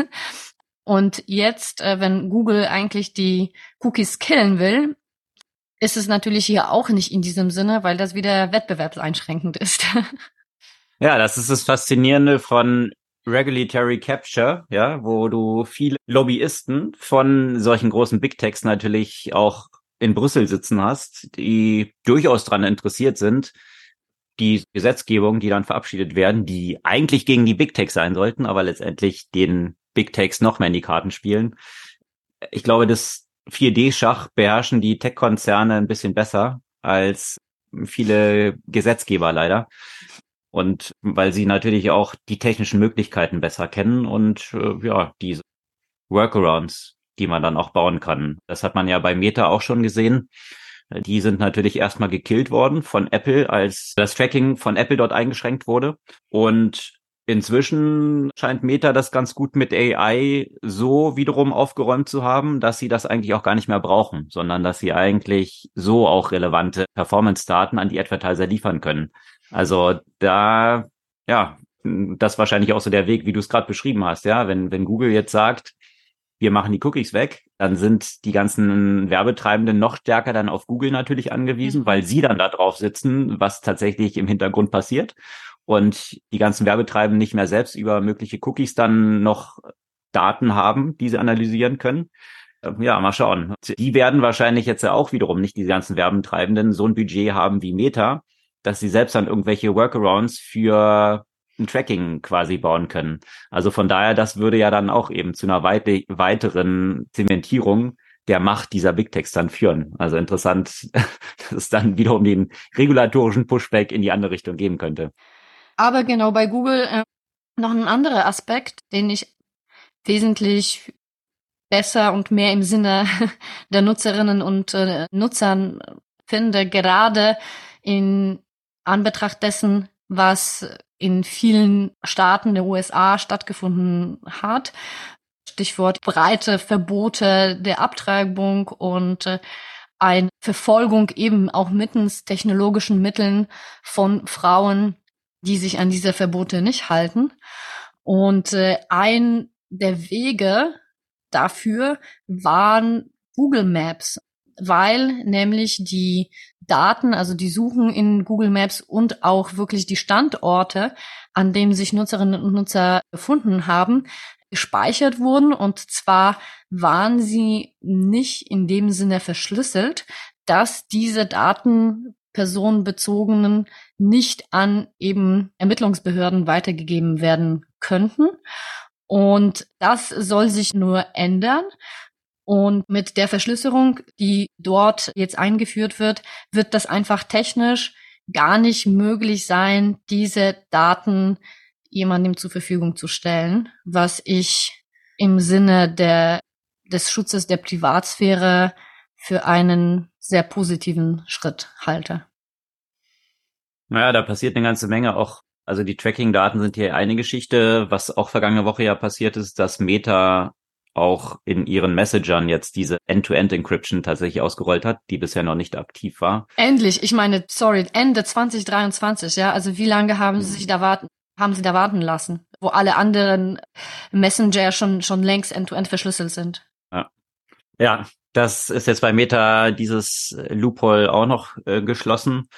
Und jetzt, äh, wenn Google eigentlich die Cookies killen will, ist es natürlich hier auch nicht in diesem Sinne, weil das wieder wettbewerbseinschränkend ist. Ja, das ist das Faszinierende von Regulatory Capture, ja, wo du viele Lobbyisten von solchen großen Big Techs natürlich auch in Brüssel sitzen hast, die durchaus daran interessiert sind, die Gesetzgebung, die dann verabschiedet werden, die eigentlich gegen die Big Techs sein sollten, aber letztendlich den Big Techs noch mehr in die Karten spielen. Ich glaube, das 4D-Schach beherrschen die Tech-Konzerne ein bisschen besser als viele Gesetzgeber leider. Und weil sie natürlich auch die technischen Möglichkeiten besser kennen und äh, ja, diese Workarounds, die man dann auch bauen kann. Das hat man ja bei Meta auch schon gesehen. Die sind natürlich erstmal gekillt worden von Apple, als das Tracking von Apple dort eingeschränkt wurde. Und Inzwischen scheint Meta das ganz gut mit AI so wiederum aufgeräumt zu haben, dass sie das eigentlich auch gar nicht mehr brauchen, sondern dass sie eigentlich so auch relevante Performance-Daten an die Advertiser liefern können. Also da, ja, das ist wahrscheinlich auch so der Weg, wie du es gerade beschrieben hast, ja. Wenn, wenn Google jetzt sagt, wir machen die Cookies weg, dann sind die ganzen Werbetreibenden noch stärker dann auf Google natürlich angewiesen, mhm. weil sie dann da drauf sitzen, was tatsächlich im Hintergrund passiert und die ganzen Werbetreibenden nicht mehr selbst über mögliche Cookies dann noch Daten haben, die sie analysieren können. Ähm, ja, mal schauen. Die werden wahrscheinlich jetzt ja auch wiederum nicht die ganzen Werbetreibenden so ein Budget haben wie Meta, dass sie selbst dann irgendwelche Workarounds für ein Tracking quasi bauen können. Also von daher, das würde ja dann auch eben zu einer weit weiteren Zementierung der Macht dieser Big Techs dann führen. Also interessant, dass es dann wiederum den regulatorischen Pushback in die andere Richtung geben könnte. Aber genau bei Google äh, noch ein anderer Aspekt, den ich wesentlich besser und mehr im Sinne der Nutzerinnen und äh, Nutzern finde, gerade in Anbetracht dessen, was in vielen Staaten der USA stattgefunden hat. Stichwort breite Verbote der Abtreibung und äh, eine Verfolgung eben auch mittels technologischen Mitteln von Frauen, die sich an diese Verbote nicht halten. Und äh, ein der Wege dafür waren Google Maps, weil nämlich die Daten, also die Suchen in Google Maps und auch wirklich die Standorte, an denen sich Nutzerinnen und Nutzer befunden haben, gespeichert wurden. Und zwar waren sie nicht in dem Sinne verschlüsselt, dass diese Daten personenbezogenen nicht an eben Ermittlungsbehörden weitergegeben werden könnten. Und das soll sich nur ändern. Und mit der Verschlüsselung, die dort jetzt eingeführt wird, wird das einfach technisch gar nicht möglich sein, diese Daten jemandem zur Verfügung zu stellen, was ich im Sinne der, des Schutzes der Privatsphäre für einen sehr positiven Schritt halte. Naja, da passiert eine ganze Menge auch. Also die Tracking-Daten sind hier eine Geschichte. Was auch vergangene Woche ja passiert ist, dass Meta auch in ihren Messagern jetzt diese End-to-End-Encryption tatsächlich ausgerollt hat, die bisher noch nicht aktiv war. Endlich, ich meine, sorry, Ende 2023, ja. Also wie lange haben sie sich da warten, haben sie da warten lassen, wo alle anderen Messenger schon schon längst End-to-End -End verschlüsselt sind? Ja. ja, das ist jetzt bei Meta dieses Loophole auch noch äh, geschlossen.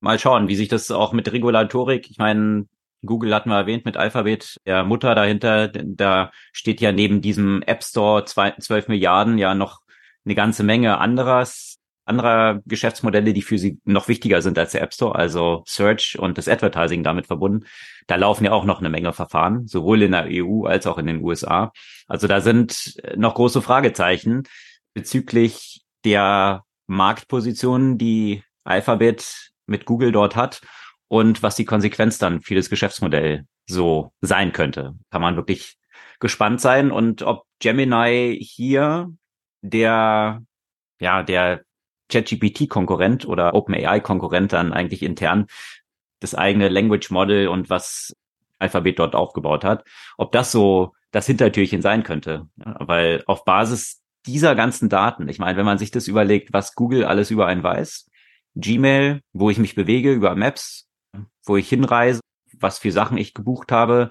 Mal schauen, wie sich das auch mit Regulatorik, ich meine, Google hatten wir erwähnt mit Alphabet, der Mutter dahinter, da steht ja neben diesem App Store 12 Milliarden ja noch eine ganze Menge anderes, anderer Geschäftsmodelle, die für sie noch wichtiger sind als der App Store, also Search und das Advertising damit verbunden. Da laufen ja auch noch eine Menge Verfahren, sowohl in der EU als auch in den USA. Also da sind noch große Fragezeichen bezüglich der Marktpositionen, die Alphabet mit Google dort hat und was die Konsequenz dann für das Geschäftsmodell so sein könnte. Kann man wirklich gespannt sein und ob Gemini hier der, ja, der ChatGPT-Konkurrent oder OpenAI-Konkurrent dann eigentlich intern das eigene Language Model und was Alphabet dort aufgebaut hat, ob das so das Hintertürchen sein könnte. Weil auf Basis dieser ganzen Daten, ich meine, wenn man sich das überlegt, was Google alles über einen weiß, Gmail, wo ich mich bewege, über Maps, wo ich hinreise, was für Sachen ich gebucht habe,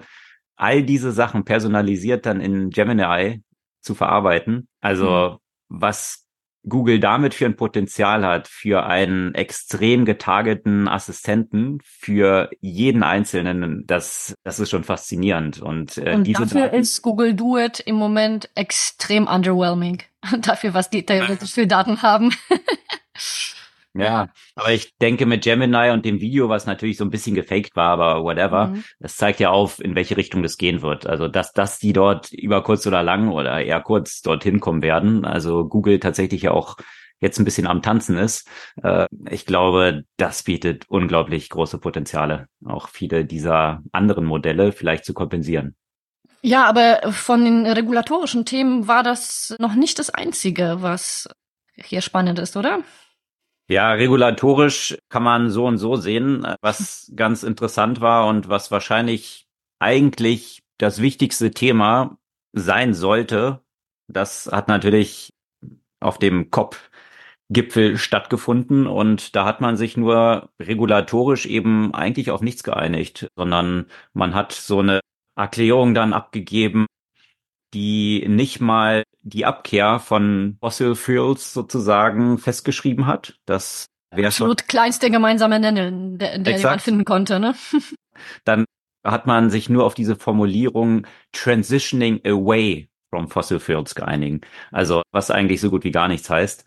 all diese Sachen personalisiert dann in Gemini zu verarbeiten. Also mhm. was Google damit für ein Potenzial hat, für einen extrem getargeten Assistenten, für jeden Einzelnen, das, das ist schon faszinierend. Und, äh, Und dafür Daten, ist Google Do It im Moment extrem underwhelming. dafür, was die theoretisch für Daten haben. Ja, aber ich denke mit Gemini und dem Video, was natürlich so ein bisschen gefaked war, aber whatever, mhm. das zeigt ja auf, in welche Richtung das gehen wird. Also, dass, dass die dort über kurz oder lang oder eher kurz dorthin kommen werden. Also Google tatsächlich ja auch jetzt ein bisschen am Tanzen ist. Äh, ich glaube, das bietet unglaublich große Potenziale, auch viele dieser anderen Modelle vielleicht zu kompensieren. Ja, aber von den regulatorischen Themen war das noch nicht das Einzige, was hier spannend ist, oder? Ja, regulatorisch kann man so und so sehen, was ganz interessant war und was wahrscheinlich eigentlich das wichtigste Thema sein sollte. Das hat natürlich auf dem COP Gipfel stattgefunden und da hat man sich nur regulatorisch eben eigentlich auf nichts geeinigt, sondern man hat so eine Erklärung dann abgegeben, die nicht mal die Abkehr von Fossil Fuels sozusagen festgeschrieben hat. Das wäre schon Absolut kleinste gemeinsame Nenner, der, der man finden konnte. Ne? Dann hat man sich nur auf diese Formulierung Transitioning Away from Fossil Fuels geeinigt. Also was eigentlich so gut wie gar nichts heißt.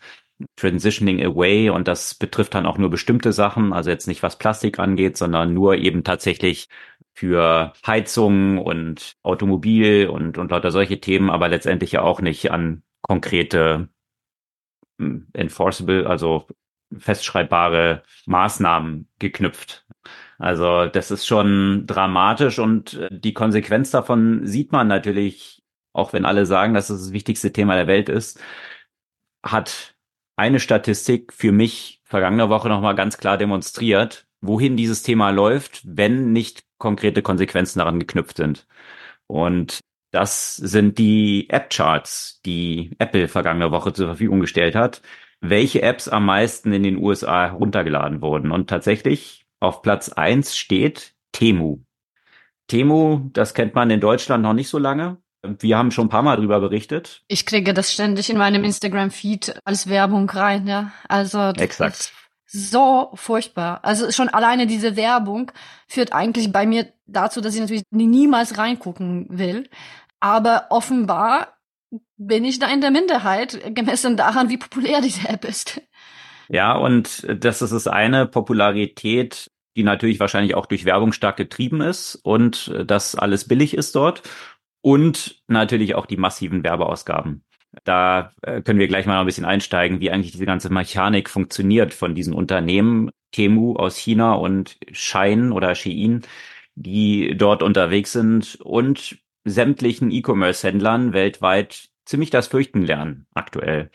Transitioning Away und das betrifft dann auch nur bestimmte Sachen, also jetzt nicht was Plastik angeht, sondern nur eben tatsächlich für Heizung und Automobil und, und lauter solche Themen, aber letztendlich ja auch nicht an konkrete hm, enforceable, also festschreibbare Maßnahmen geknüpft. Also das ist schon dramatisch und äh, die Konsequenz davon sieht man natürlich, auch wenn alle sagen, dass es das wichtigste Thema der Welt ist, hat eine Statistik für mich vergangene Woche nochmal ganz klar demonstriert, wohin dieses Thema läuft, wenn nicht konkrete Konsequenzen daran geknüpft sind. Und das sind die App-Charts, die Apple vergangene Woche zur Verfügung gestellt hat, welche Apps am meisten in den USA heruntergeladen wurden. Und tatsächlich auf Platz eins steht Temu. Temu, das kennt man in Deutschland noch nicht so lange. Wir haben schon ein paar Mal drüber berichtet. Ich kriege das ständig in meinem Instagram-Feed als Werbung rein, ja. Also Exakt so furchtbar. Also schon alleine diese Werbung führt eigentlich bei mir dazu, dass ich natürlich niemals reingucken will. Aber offenbar bin ich da in der Minderheit, gemessen daran, wie populär diese App ist. Ja, und das ist das eine Popularität, die natürlich wahrscheinlich auch durch Werbung stark getrieben ist und das alles billig ist dort und natürlich auch die massiven Werbeausgaben. Da äh, können wir gleich mal ein bisschen einsteigen, wie eigentlich diese ganze Mechanik funktioniert von diesen Unternehmen, Temu aus China und Shein oder Shein, die dort unterwegs sind und sämtlichen E-Commerce-Händlern weltweit ziemlich das Fürchten lernen aktuell.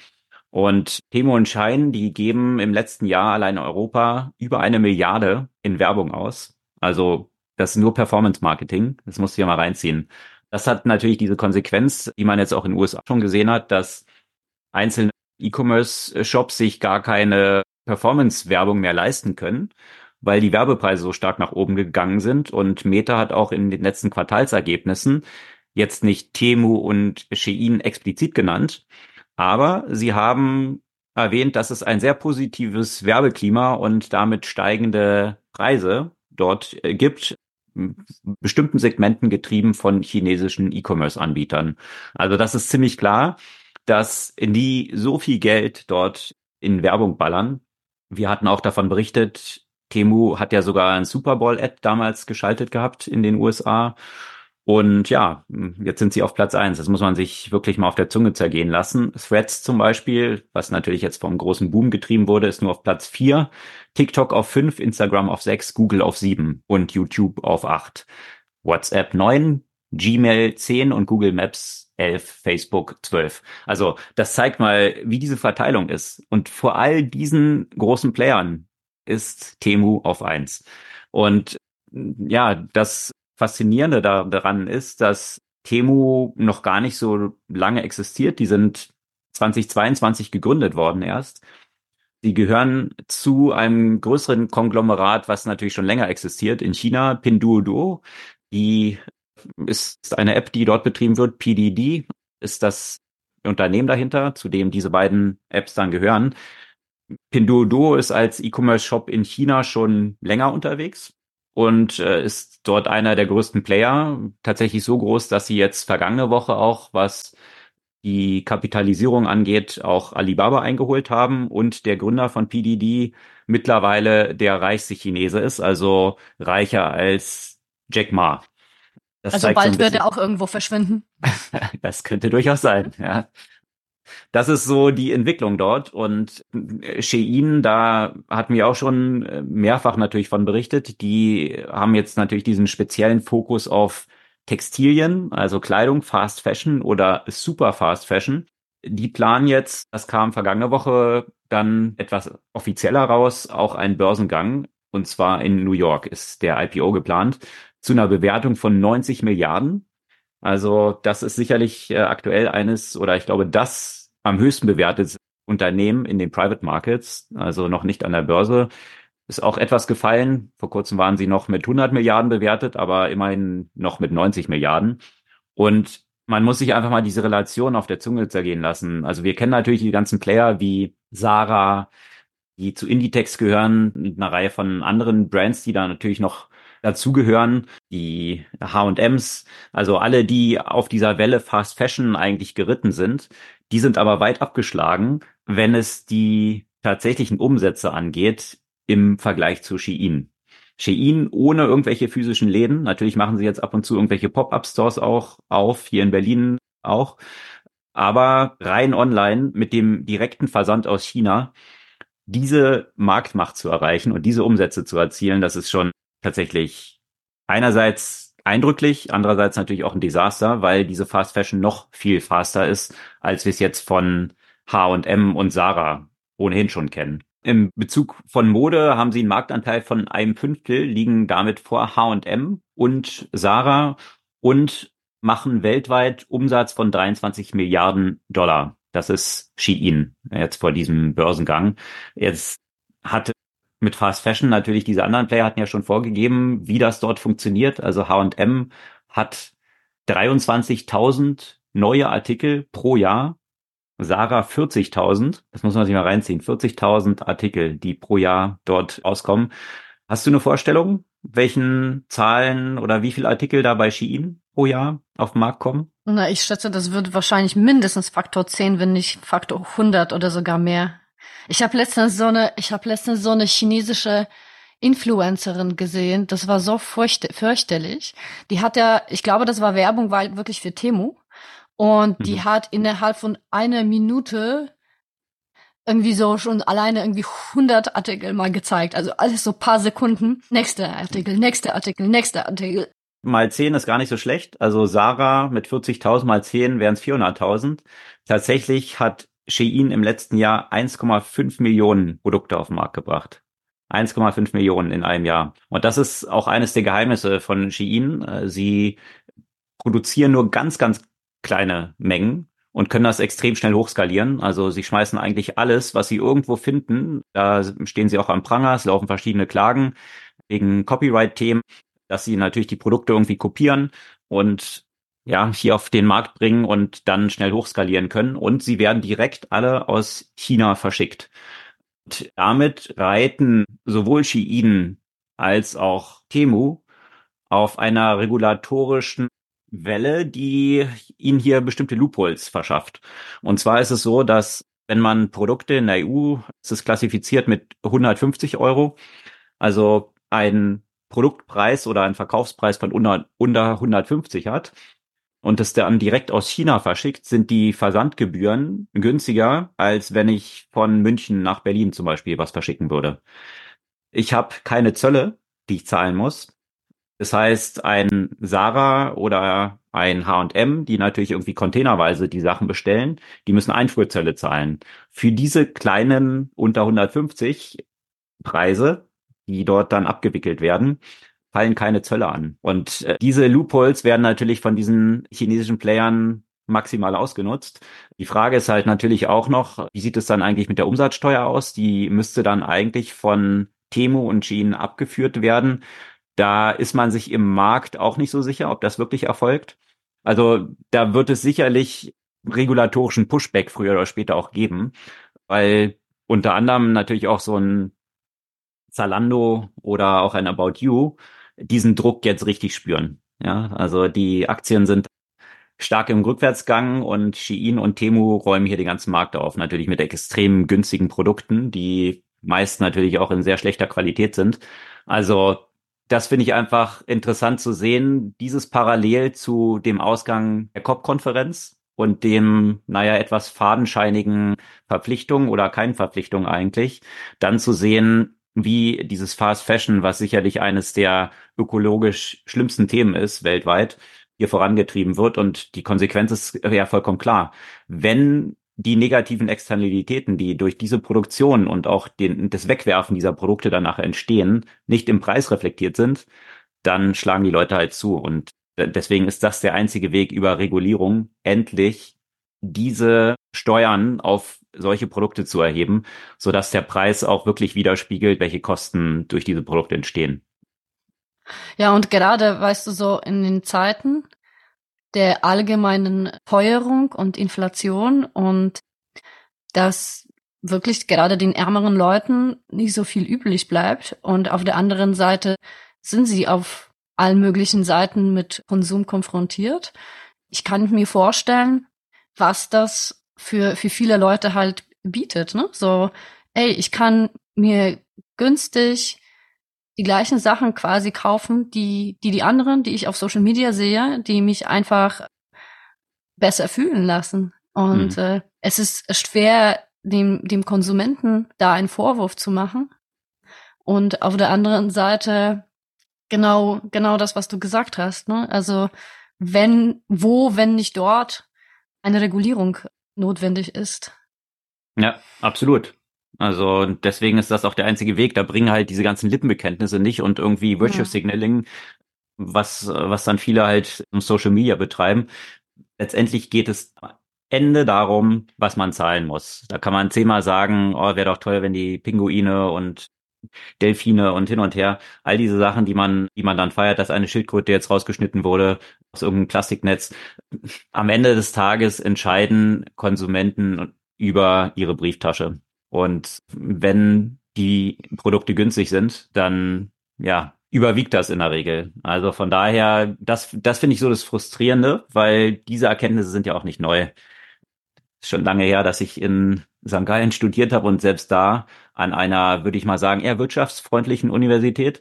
Und Temu und Shein, die geben im letzten Jahr allein in Europa über eine Milliarde in Werbung aus. Also das ist nur Performance Marketing. Das musst du ja mal reinziehen. Das hat natürlich diese Konsequenz, die man jetzt auch in den USA schon gesehen hat, dass einzelne E-Commerce-Shops sich gar keine Performance-Werbung mehr leisten können, weil die Werbepreise so stark nach oben gegangen sind. Und Meta hat auch in den letzten Quartalsergebnissen jetzt nicht Temu und Shein explizit genannt, aber sie haben erwähnt, dass es ein sehr positives Werbeklima und damit steigende Preise dort äh, gibt, bestimmten Segmenten getrieben von chinesischen E-Commerce-Anbietern. Also das ist ziemlich klar, dass die so viel Geld dort in Werbung ballern. Wir hatten auch davon berichtet, Temu hat ja sogar ein Super Bowl-Ad damals geschaltet gehabt in den USA. Und ja, jetzt sind sie auf Platz eins. Das muss man sich wirklich mal auf der Zunge zergehen lassen. Threads zum Beispiel, was natürlich jetzt vom großen Boom getrieben wurde, ist nur auf Platz vier. TikTok auf fünf, Instagram auf sechs, Google auf sieben und YouTube auf acht. WhatsApp neun, Gmail zehn und Google Maps elf, Facebook zwölf. Also das zeigt mal, wie diese Verteilung ist. Und vor all diesen großen Playern ist Temu auf eins. Und ja, das Faszinierende daran ist, dass Temu noch gar nicht so lange existiert. Die sind 2022 gegründet worden erst. Sie gehören zu einem größeren Konglomerat, was natürlich schon länger existiert in China, Pinduoduo. Die ist eine App, die dort betrieben wird. PDD ist das Unternehmen dahinter, zu dem diese beiden Apps dann gehören. Pinduoduo ist als E-Commerce-Shop in China schon länger unterwegs und äh, ist dort einer der größten Player. Tatsächlich so groß, dass sie jetzt vergangene Woche auch, was die Kapitalisierung angeht, auch Alibaba eingeholt haben und der Gründer von PDD mittlerweile der reichste Chinese ist, also reicher als Jack Ma. Das also bald so wird er auch irgendwo verschwinden. das könnte durchaus sein, ja. Das ist so die Entwicklung dort und Shein, da hatten wir auch schon mehrfach natürlich von berichtet. Die haben jetzt natürlich diesen speziellen Fokus auf Textilien, also Kleidung, Fast Fashion oder Super Fast Fashion. Die planen jetzt, das kam vergangene Woche dann etwas offizieller raus, auch einen Börsengang. Und zwar in New York ist der IPO geplant zu einer Bewertung von 90 Milliarden. Also das ist sicherlich äh, aktuell eines oder ich glaube das am höchsten bewertete Unternehmen in den Private Markets, also noch nicht an der Börse. Ist auch etwas gefallen. Vor kurzem waren sie noch mit 100 Milliarden bewertet, aber immerhin noch mit 90 Milliarden. Und man muss sich einfach mal diese Relation auf der Zunge zergehen lassen. Also wir kennen natürlich die ganzen Player wie Sarah, die zu Inditex gehören, mit einer Reihe von anderen Brands, die da natürlich noch dazugehören, die H&Ms, also alle, die auf dieser Welle Fast Fashion eigentlich geritten sind, die sind aber weit abgeschlagen, wenn es die tatsächlichen Umsätze angeht im Vergleich zu Shein. Shein ohne irgendwelche physischen Läden. Natürlich machen sie jetzt ab und zu irgendwelche Pop-up-Stores auch auf, hier in Berlin auch. Aber rein online mit dem direkten Versand aus China, diese Marktmacht zu erreichen und diese Umsätze zu erzielen, das ist schon tatsächlich einerseits eindrücklich, andererseits natürlich auch ein Desaster, weil diese Fast Fashion noch viel faster ist, als wir es jetzt von H&M und Sarah ohnehin schon kennen. Im Bezug von Mode haben sie einen Marktanteil von einem Fünftel, liegen damit vor H&M und Sarah und machen weltweit Umsatz von 23 Milliarden Dollar. Das ist Shein jetzt vor diesem Börsengang. Jetzt hat mit Fast Fashion natürlich diese anderen Player hatten ja schon vorgegeben, wie das dort funktioniert. Also H&M hat 23.000 neue Artikel pro Jahr. Sarah 40.000. Das muss man sich mal reinziehen. 40.000 Artikel, die pro Jahr dort auskommen. Hast du eine Vorstellung, welchen Zahlen oder wie viele Artikel da bei Shein pro Jahr auf den Markt kommen? Na, ich schätze, das wird wahrscheinlich mindestens Faktor 10, wenn nicht Faktor 100 oder sogar mehr. Ich habe letztens so eine, ich habe letztens so eine chinesische Influencerin gesehen. Das war so fürchterlich. Die hat ja, ich glaube, das war Werbung, weil wirklich für Temu. Und mhm. die hat innerhalb von einer Minute irgendwie so schon alleine irgendwie 100 Artikel mal gezeigt. Also alles so paar Sekunden. Nächster Artikel, nächster Artikel, nächster Artikel. Mal 10 ist gar nicht so schlecht. Also Sarah mit 40.000 mal 10 wären es 400.000. Tatsächlich hat Shein im letzten Jahr 1,5 Millionen Produkte auf den Markt gebracht. 1,5 Millionen in einem Jahr. Und das ist auch eines der Geheimnisse von Shein. Äh, sie produzieren nur ganz, ganz kleine Mengen und können das extrem schnell hochskalieren. Also sie schmeißen eigentlich alles, was sie irgendwo finden. Da stehen sie auch am Pranger, es laufen verschiedene Klagen wegen Copyright-Themen, dass sie natürlich die Produkte irgendwie kopieren und ja, hier auf den Markt bringen und dann schnell hochskalieren können. Und sie werden direkt alle aus China verschickt. Und damit reiten sowohl Shein als auch Temu auf einer regulatorischen Welle, die ihnen hier bestimmte Loopholes verschafft. Und zwar ist es so, dass wenn man Produkte in der EU, ist es klassifiziert mit 150 Euro, also ein Produktpreis oder ein Verkaufspreis von unter, unter 150 hat, und es dann direkt aus China verschickt, sind die Versandgebühren günstiger, als wenn ich von München nach Berlin zum Beispiel was verschicken würde. Ich habe keine Zölle, die ich zahlen muss. Das heißt, ein Sarah oder ein H&M, die natürlich irgendwie containerweise die Sachen bestellen, die müssen Einfuhrzölle zahlen. Für diese kleinen unter 150 Preise, die dort dann abgewickelt werden, fallen keine Zölle an. Und äh, diese Loopholes werden natürlich von diesen chinesischen Playern maximal ausgenutzt. Die Frage ist halt natürlich auch noch, wie sieht es dann eigentlich mit der Umsatzsteuer aus? Die müsste dann eigentlich von Temu und Shein abgeführt werden. Da ist man sich im Markt auch nicht so sicher, ob das wirklich erfolgt. Also da wird es sicherlich regulatorischen Pushback früher oder später auch geben, weil unter anderem natürlich auch so ein Zalando oder auch ein About You diesen Druck jetzt richtig spüren. Ja, also die Aktien sind stark im Rückwärtsgang und Shein und Temu räumen hier den ganzen Markt auf, natürlich mit extrem günstigen Produkten, die meist natürlich auch in sehr schlechter Qualität sind. Also das finde ich einfach interessant zu sehen, dieses parallel zu dem Ausgang der COP-Konferenz und dem, naja, etwas fadenscheinigen Verpflichtungen oder keinen Verpflichtungen eigentlich, dann zu sehen, wie dieses Fast Fashion, was sicherlich eines der ökologisch schlimmsten Themen ist weltweit, hier vorangetrieben wird. Und die Konsequenz ist ja vollkommen klar. Wenn die negativen Externalitäten, die durch diese Produktion und auch den, das Wegwerfen dieser Produkte danach entstehen, nicht im Preis reflektiert sind, dann schlagen die Leute halt zu. Und deswegen ist das der einzige Weg über Regulierung, endlich diese Steuern auf solche Produkte zu erheben, so dass der Preis auch wirklich widerspiegelt, welche Kosten durch diese Produkte entstehen. Ja, und gerade, weißt du, so in den Zeiten der allgemeinen Teuerung und Inflation und dass wirklich gerade den ärmeren Leuten nicht so viel üblich bleibt und auf der anderen Seite sind sie auf allen möglichen Seiten mit Konsum konfrontiert. Ich kann mir vorstellen, was das für, für viele Leute halt bietet, ne? So, ey, ich kann mir günstig die gleichen Sachen quasi kaufen, die, die die anderen, die ich auf Social Media sehe, die mich einfach besser fühlen lassen. Und mhm. äh, es ist schwer, dem, dem Konsumenten da einen Vorwurf zu machen. Und auf der anderen Seite genau, genau das, was du gesagt hast. Ne? Also wenn, wo, wenn nicht dort, eine Regulierung notwendig ist. Ja, absolut. Also deswegen ist das auch der einzige Weg. Da bringen halt diese ganzen Lippenbekenntnisse nicht und irgendwie Virtue ja. Signaling, was, was dann viele halt im Social Media betreiben. Letztendlich geht es Ende darum, was man zahlen muss. Da kann man zehnmal sagen, oh, wäre doch toll, wenn die Pinguine und Delfine und hin und her, all diese Sachen, die man, die man dann feiert, dass eine Schildkröte jetzt rausgeschnitten wurde aus irgendeinem Plastiknetz. Am Ende des Tages entscheiden Konsumenten über ihre Brieftasche. Und wenn die Produkte günstig sind, dann ja, überwiegt das in der Regel. Also von daher, das, das finde ich so das Frustrierende, weil diese Erkenntnisse sind ja auch nicht neu. Ist schon lange her, dass ich in St. Gallen studiert habe und selbst da an einer, würde ich mal sagen, eher wirtschaftsfreundlichen Universität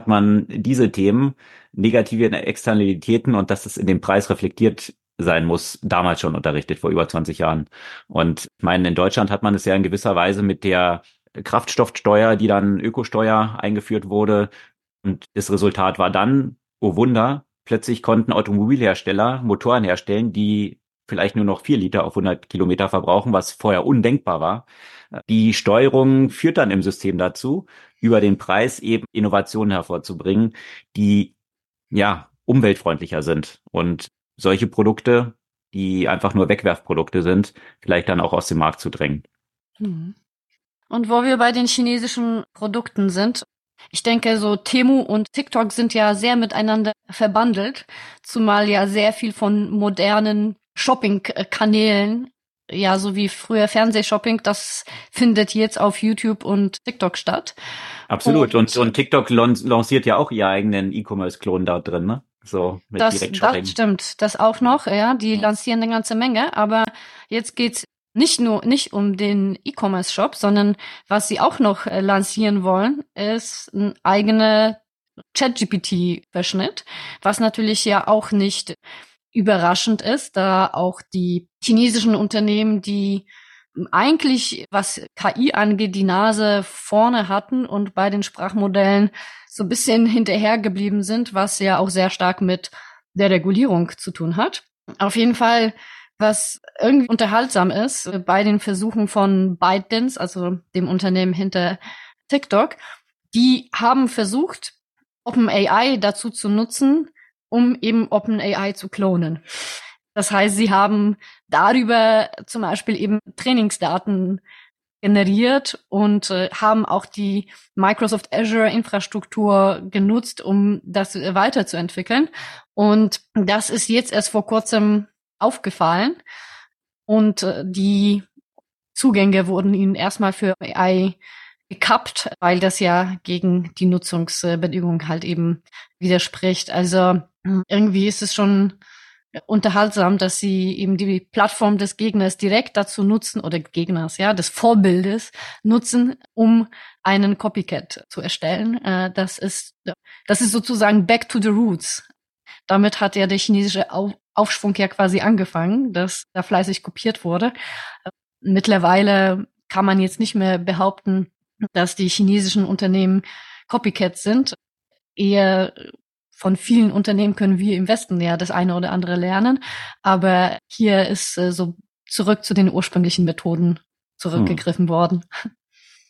hat man diese Themen, negative Externalitäten und dass es in dem Preis reflektiert sein muss, damals schon unterrichtet, vor über 20 Jahren. Und ich meine, in Deutschland hat man es ja in gewisser Weise mit der Kraftstoffsteuer, die dann Ökosteuer eingeführt wurde. Und das Resultat war dann, oh Wunder, plötzlich konnten Automobilhersteller Motoren herstellen, die vielleicht nur noch vier Liter auf 100 Kilometer verbrauchen, was vorher undenkbar war. Die Steuerung führt dann im System dazu, über den Preis eben Innovationen hervorzubringen, die ja umweltfreundlicher sind. Und solche Produkte, die einfach nur Wegwerfprodukte sind, vielleicht dann auch aus dem Markt zu drängen. Mhm. Und wo wir bei den chinesischen Produkten sind, ich denke, so Temu und TikTok sind ja sehr miteinander verbandelt, zumal ja sehr viel von modernen Shopping-Kanälen, ja, so wie früher Fernsehshopping, das findet jetzt auf YouTube und TikTok statt. Absolut. Und, und, und TikTok lanciert ja auch ihr eigenen E-Commerce-Klon da drin, ne? So mit das, das stimmt, das auch noch, ja. Die ja. lancieren eine ganze Menge, aber jetzt geht's nicht nur nicht um den E-Commerce-Shop, sondern was sie auch noch äh, lancieren wollen, ist ein eigener ChatGPT-Verschnitt, was natürlich ja auch nicht überraschend ist, da auch die chinesischen Unternehmen, die eigentlich, was KI angeht, die Nase vorne hatten und bei den Sprachmodellen so ein bisschen hinterhergeblieben sind, was ja auch sehr stark mit der Regulierung zu tun hat. Auf jeden Fall, was irgendwie unterhaltsam ist bei den Versuchen von ByteDance, also dem Unternehmen hinter TikTok, die haben versucht, OpenAI dazu zu nutzen, um eben OpenAI zu klonen. Das heißt, sie haben darüber zum Beispiel eben Trainingsdaten generiert und äh, haben auch die Microsoft Azure Infrastruktur genutzt, um das weiterzuentwickeln. Und das ist jetzt erst vor kurzem aufgefallen. und äh, die Zugänge wurden ihnen erstmal für AI gekappt, weil das ja gegen die Nutzungsbedingungen halt eben widerspricht. Also irgendwie ist es schon unterhaltsam, dass sie eben die Plattform des Gegners direkt dazu nutzen oder Gegners, ja, des Vorbildes nutzen, um einen Copycat zu erstellen. Äh, das ist, das ist sozusagen back to the roots. Damit hat ja der chinesische Aufschwung ja quasi angefangen, dass da fleißig kopiert wurde. Mittlerweile kann man jetzt nicht mehr behaupten, dass die chinesischen Unternehmen Copycats sind. Eher von vielen Unternehmen können wir im Westen ja das eine oder andere lernen. Aber hier ist äh, so zurück zu den ursprünglichen Methoden zurückgegriffen hm. worden.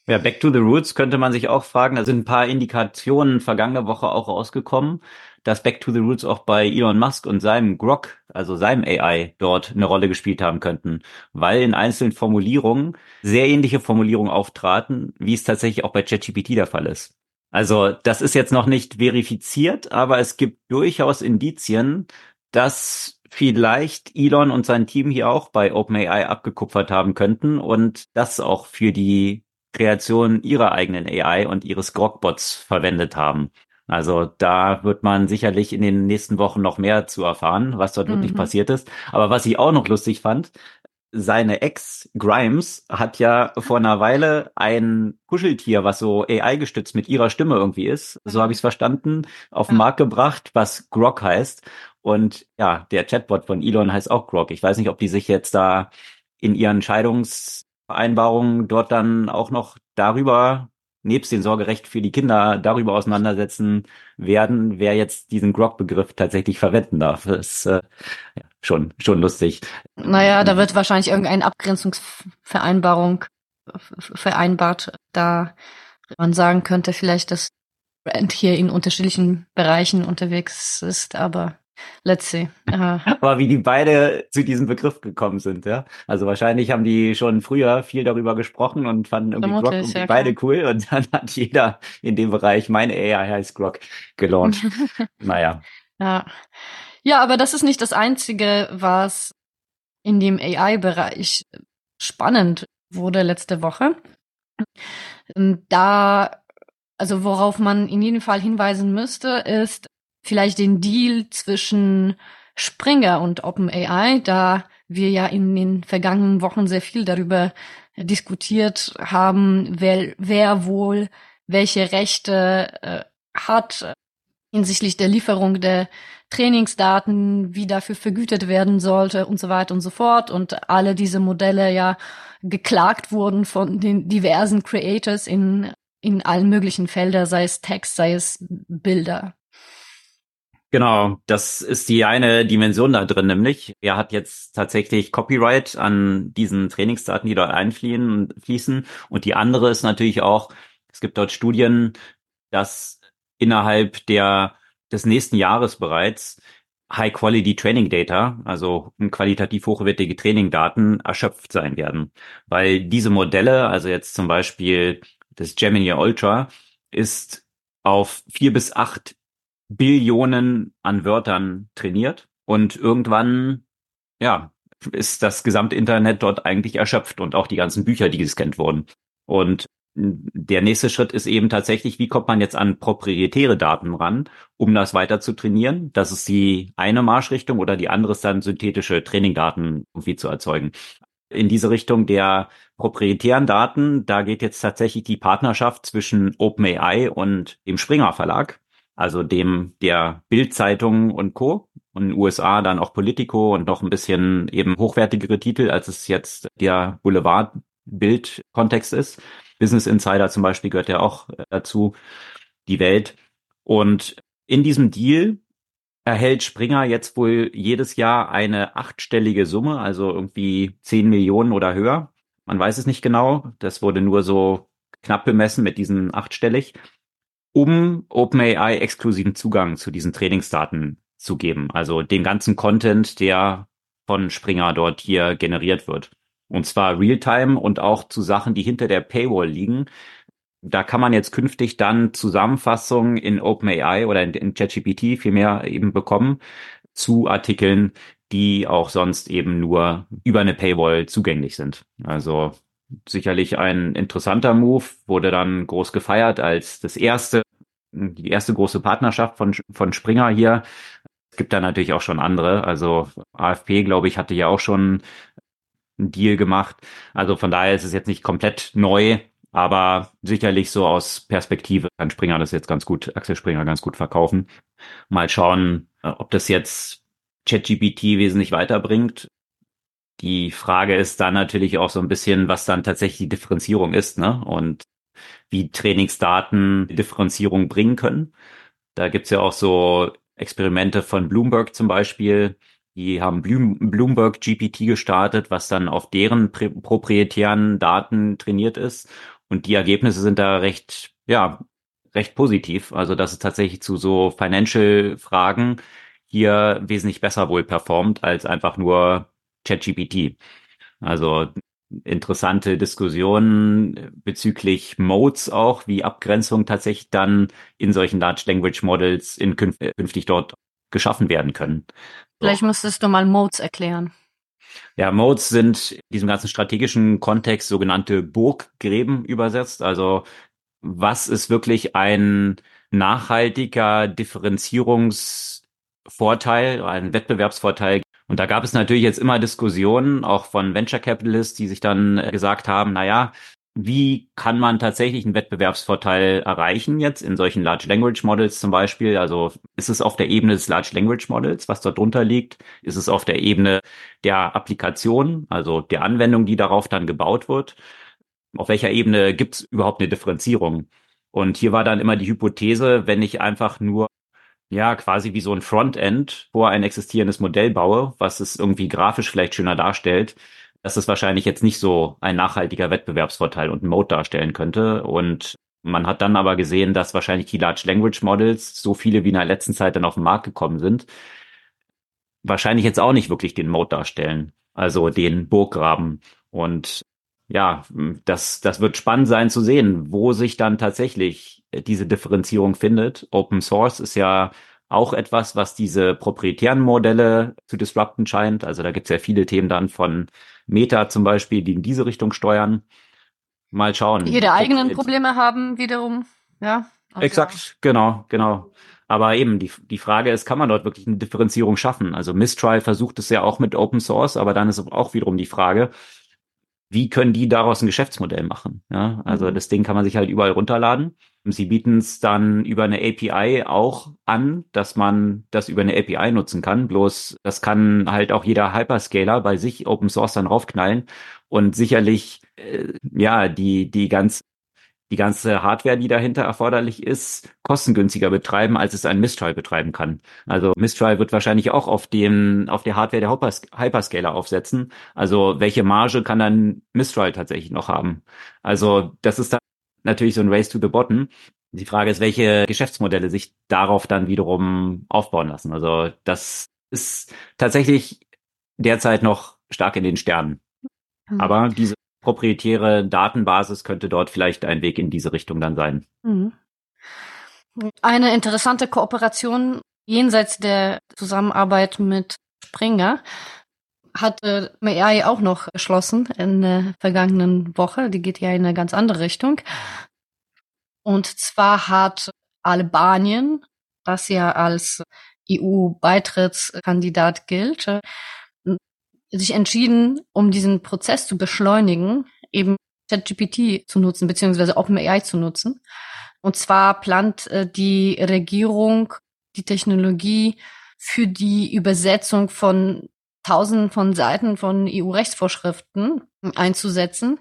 Ja, Back to the Roots könnte man sich auch fragen. Da sind ein paar Indikationen vergangene Woche auch rausgekommen, dass Back to the Roots auch bei Elon Musk und seinem Grok, also seinem AI, dort eine Rolle gespielt haben könnten, weil in einzelnen Formulierungen sehr ähnliche Formulierungen auftraten, wie es tatsächlich auch bei ChatGPT der Fall ist. Also das ist jetzt noch nicht verifiziert, aber es gibt durchaus Indizien, dass vielleicht Elon und sein Team hier auch bei OpenAI abgekupfert haben könnten und das auch für die Kreation ihrer eigenen AI und ihres Grogbots verwendet haben. Also da wird man sicherlich in den nächsten Wochen noch mehr zu erfahren, was dort mhm. wirklich passiert ist. Aber was ich auch noch lustig fand, seine Ex Grimes hat ja vor einer Weile ein Kuscheltier, was so AI gestützt mit ihrer Stimme irgendwie ist, so habe ich es verstanden, auf den Markt gebracht, was Grok heißt. Und ja, der Chatbot von Elon heißt auch Grok. Ich weiß nicht, ob die sich jetzt da in ihren Scheidungsvereinbarungen dort dann auch noch darüber nebst dem Sorgerecht für die Kinder darüber auseinandersetzen werden, wer jetzt diesen Grog-Begriff tatsächlich verwenden darf. Das äh, ja, schon, schon lustig. Naja, da wird wahrscheinlich irgendeine Abgrenzungsvereinbarung vereinbart, da man sagen könnte vielleicht, dass Brand hier in unterschiedlichen Bereichen unterwegs ist, aber Let's see. Aha. Aber wie die beide zu diesem Begriff gekommen sind, ja. Also wahrscheinlich haben die schon früher viel darüber gesprochen und fanden irgendwie Grog irgendwie ja, beide cool und dann hat jeder in dem Bereich meine AI heißt Grog gelauncht. naja. Ja. Ja, aber das ist nicht das Einzige, was in dem AI-Bereich spannend wurde letzte Woche. Da, also worauf man in jedem Fall hinweisen müsste, ist, vielleicht den Deal zwischen Springer und OpenAI, da wir ja in den vergangenen Wochen sehr viel darüber diskutiert haben, wer, wer wohl welche Rechte äh, hat hinsichtlich der Lieferung der Trainingsdaten, wie dafür vergütet werden sollte und so weiter und so fort. Und alle diese Modelle ja geklagt wurden von den diversen Creators in, in allen möglichen Feldern, sei es Text, sei es Bilder. Genau, das ist die eine Dimension da drin, nämlich er hat jetzt tatsächlich Copyright an diesen Trainingsdaten, die dort einfließen. Und die andere ist natürlich auch, es gibt dort Studien, dass innerhalb der des nächsten Jahres bereits High-Quality Training Data, also qualitativ hochwertige Trainingdaten erschöpft sein werden. Weil diese Modelle, also jetzt zum Beispiel das Gemini Ultra, ist auf vier bis acht Billionen an Wörtern trainiert und irgendwann, ja, ist das gesamte Internet dort eigentlich erschöpft und auch die ganzen Bücher, die gescannt wurden. Und der nächste Schritt ist eben tatsächlich, wie kommt man jetzt an proprietäre Daten ran, um das weiter zu trainieren? Das ist die eine Marschrichtung oder die andere ist dann synthetische Trainingdaten irgendwie zu erzeugen. In diese Richtung der proprietären Daten, da geht jetzt tatsächlich die Partnerschaft zwischen OpenAI und dem Springer Verlag also dem der Bildzeitung und Co. Und in den USA dann auch Politico und noch ein bisschen eben hochwertigere Titel, als es jetzt der Boulevard-Bild-Kontext ist. Business Insider zum Beispiel gehört ja auch äh, dazu, die Welt. Und in diesem Deal erhält Springer jetzt wohl jedes Jahr eine achtstellige Summe, also irgendwie zehn Millionen oder höher. Man weiß es nicht genau. Das wurde nur so knapp bemessen mit diesen achtstellig um OpenAI exklusiven Zugang zu diesen Trainingsdaten zu geben. Also den ganzen Content, der von Springer dort hier generiert wird. Und zwar Realtime und auch zu Sachen, die hinter der Paywall liegen. Da kann man jetzt künftig dann Zusammenfassungen in OpenAI oder in, in ChatGPT vielmehr eben bekommen zu Artikeln, die auch sonst eben nur über eine Paywall zugänglich sind. Also sicherlich ein interessanter Move, wurde dann groß gefeiert als das erste, die erste große Partnerschaft von, von Springer hier. Es gibt da natürlich auch schon andere. Also AFP, glaube ich, hatte ja auch schon einen Deal gemacht. Also von daher ist es jetzt nicht komplett neu, aber sicherlich so aus Perspektive kann Springer das jetzt ganz gut, Axel Springer ganz gut verkaufen. Mal schauen, ob das jetzt ChatGPT wesentlich weiterbringt. Die Frage ist dann natürlich auch so ein bisschen, was dann tatsächlich die Differenzierung ist, ne? Und wie Trainingsdaten Differenzierung bringen können. Da gibt's ja auch so Experimente von Bloomberg zum Beispiel. Die haben Bloomberg GPT gestartet, was dann auf deren proprietären Daten trainiert ist. Und die Ergebnisse sind da recht, ja, recht positiv. Also, dass es tatsächlich zu so Financial-Fragen hier wesentlich besser wohl performt als einfach nur ChatGPT. Also interessante Diskussionen bezüglich Modes auch, wie Abgrenzung tatsächlich dann in solchen Large Language Models in künf künftig dort geschaffen werden können. Vielleicht so. müsstest du mal Modes erklären. Ja, Modes sind in diesem ganzen strategischen Kontext sogenannte Burggräben übersetzt. Also was ist wirklich ein nachhaltiger Differenzierungsvorteil, ein Wettbewerbsvorteil und da gab es natürlich jetzt immer Diskussionen, auch von Venture Capitalists, die sich dann äh, gesagt haben, na ja, wie kann man tatsächlich einen Wettbewerbsvorteil erreichen jetzt in solchen Large Language Models zum Beispiel? Also ist es auf der Ebene des Large Language Models, was dort drunter liegt? Ist es auf der Ebene der Applikation, also der Anwendung, die darauf dann gebaut wird? Auf welcher Ebene gibt es überhaupt eine Differenzierung? Und hier war dann immer die Hypothese, wenn ich einfach nur ja, quasi wie so ein Frontend vor ein existierendes Modell baue, was es irgendwie grafisch vielleicht schöner darstellt, dass es wahrscheinlich jetzt nicht so ein nachhaltiger Wettbewerbsvorteil und ein Mode darstellen könnte. Und man hat dann aber gesehen, dass wahrscheinlich die Large Language Models, so viele wie in der letzten Zeit dann auf den Markt gekommen sind, wahrscheinlich jetzt auch nicht wirklich den Mode darstellen, also den Burggraben. Und ja, das, das wird spannend sein zu sehen, wo sich dann tatsächlich diese Differenzierung findet. Open Source ist ja auch etwas, was diese proprietären Modelle zu disrupten scheint. Also da gibt es ja viele Themen dann von Meta zum Beispiel, die in diese Richtung steuern. Mal schauen. Die ihre eigenen Probleme haben wiederum, ja. Also Exakt, genau, genau. Aber eben, die, die Frage ist, kann man dort wirklich eine Differenzierung schaffen? Also Mistral versucht es ja auch mit Open Source, aber dann ist auch wiederum die Frage, wie können die daraus ein Geschäftsmodell machen? Ja, also mhm. das Ding kann man sich halt überall runterladen. Sie bieten es dann über eine API auch an, dass man das über eine API nutzen kann. Bloß das kann halt auch jeder Hyperscaler bei sich Open Source dann raufknallen und sicherlich äh, ja die die ganz die ganze Hardware, die dahinter erforderlich ist, kostengünstiger betreiben, als es ein Mistral betreiben kann. Also Mistral wird wahrscheinlich auch auf dem, auf der Hardware der Hyperscaler aufsetzen. Also welche Marge kann dann Mistral tatsächlich noch haben? Also das ist dann natürlich so ein Race to the Bottom. Die Frage ist, welche Geschäftsmodelle sich darauf dann wiederum aufbauen lassen. Also das ist tatsächlich derzeit noch stark in den Sternen. Mhm. Aber diese proprietäre Datenbasis könnte dort vielleicht ein Weg in diese Richtung dann sein. Mhm. Eine interessante Kooperation jenseits der Zusammenarbeit mit Springer hat äh, AI auch noch erschlossen in der vergangenen Woche. Die geht ja in eine ganz andere Richtung. Und zwar hat Albanien, das ja als EU-Beitrittskandidat gilt, äh, sich entschieden, um diesen Prozess zu beschleunigen, eben ChatGPT zu nutzen, beziehungsweise OpenAI zu nutzen. Und zwar plant äh, die Regierung die Technologie für die Übersetzung von tausenden von Seiten von EU-Rechtsvorschriften einzusetzen,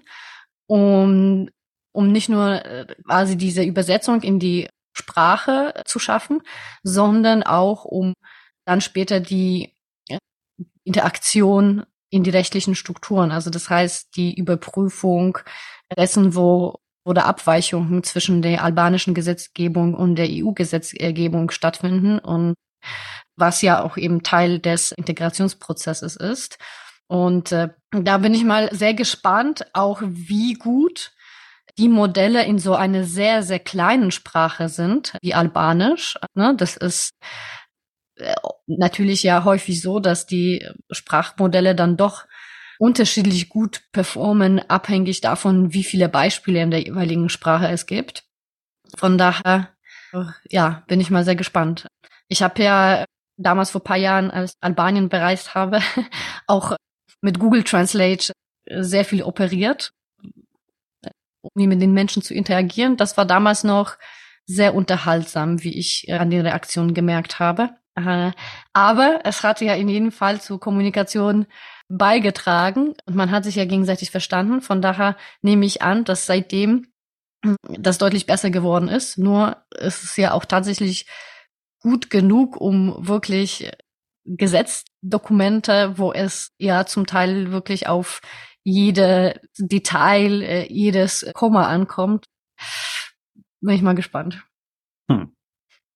um, um nicht nur äh, quasi diese Übersetzung in die Sprache zu schaffen, sondern auch um dann später die Interaktion in die rechtlichen Strukturen. Also das heißt, die Überprüfung dessen, wo oder Abweichungen zwischen der albanischen Gesetzgebung und der EU-Gesetzgebung stattfinden und was ja auch eben Teil des Integrationsprozesses ist. Und äh, da bin ich mal sehr gespannt, auch wie gut die Modelle in so einer sehr, sehr kleinen Sprache sind, wie Albanisch. Ne? Das ist äh, natürlich ja häufig so, dass die Sprachmodelle dann doch unterschiedlich gut performen, abhängig davon, wie viele Beispiele in der jeweiligen Sprache es gibt. Von daher, ja, bin ich mal sehr gespannt. Ich habe ja damals vor paar Jahren, als Albanien bereist habe, auch mit Google Translate sehr viel operiert, um mit den Menschen zu interagieren. Das war damals noch sehr unterhaltsam, wie ich an den Reaktionen gemerkt habe. Äh, aber es hatte ja in jedem Fall zur Kommunikation beigetragen und man hat sich ja gegenseitig verstanden. Von daher nehme ich an, dass seitdem das deutlich besser geworden ist. Nur ist es ja auch tatsächlich gut genug, um wirklich Gesetzdokumente, wo es ja zum Teil wirklich auf jede Detail, äh, jedes Komma ankommt. Bin ich mal gespannt. Hm.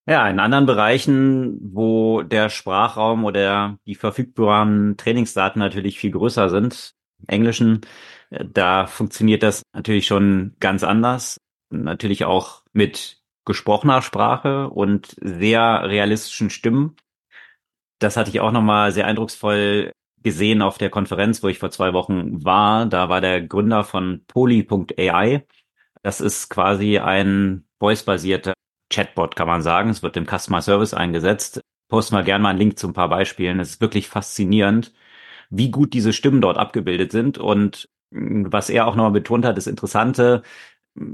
Ja, in anderen Bereichen, wo der Sprachraum oder die verfügbaren Trainingsdaten natürlich viel größer sind, Englischen, äh, da funktioniert das natürlich schon ganz anders. Natürlich auch mit gesprochener Sprache und sehr realistischen Stimmen. Das hatte ich auch nochmal sehr eindrucksvoll gesehen auf der Konferenz, wo ich vor zwei Wochen war. Da war der Gründer von Poly.ai. Das ist quasi ein voice-basierter Chatbot, kann man sagen. Es wird im Customer Service eingesetzt. Posten wir gerne mal einen Link zu ein paar Beispielen. Es ist wirklich faszinierend, wie gut diese Stimmen dort abgebildet sind. Und was er auch nochmal betont hat, das Interessante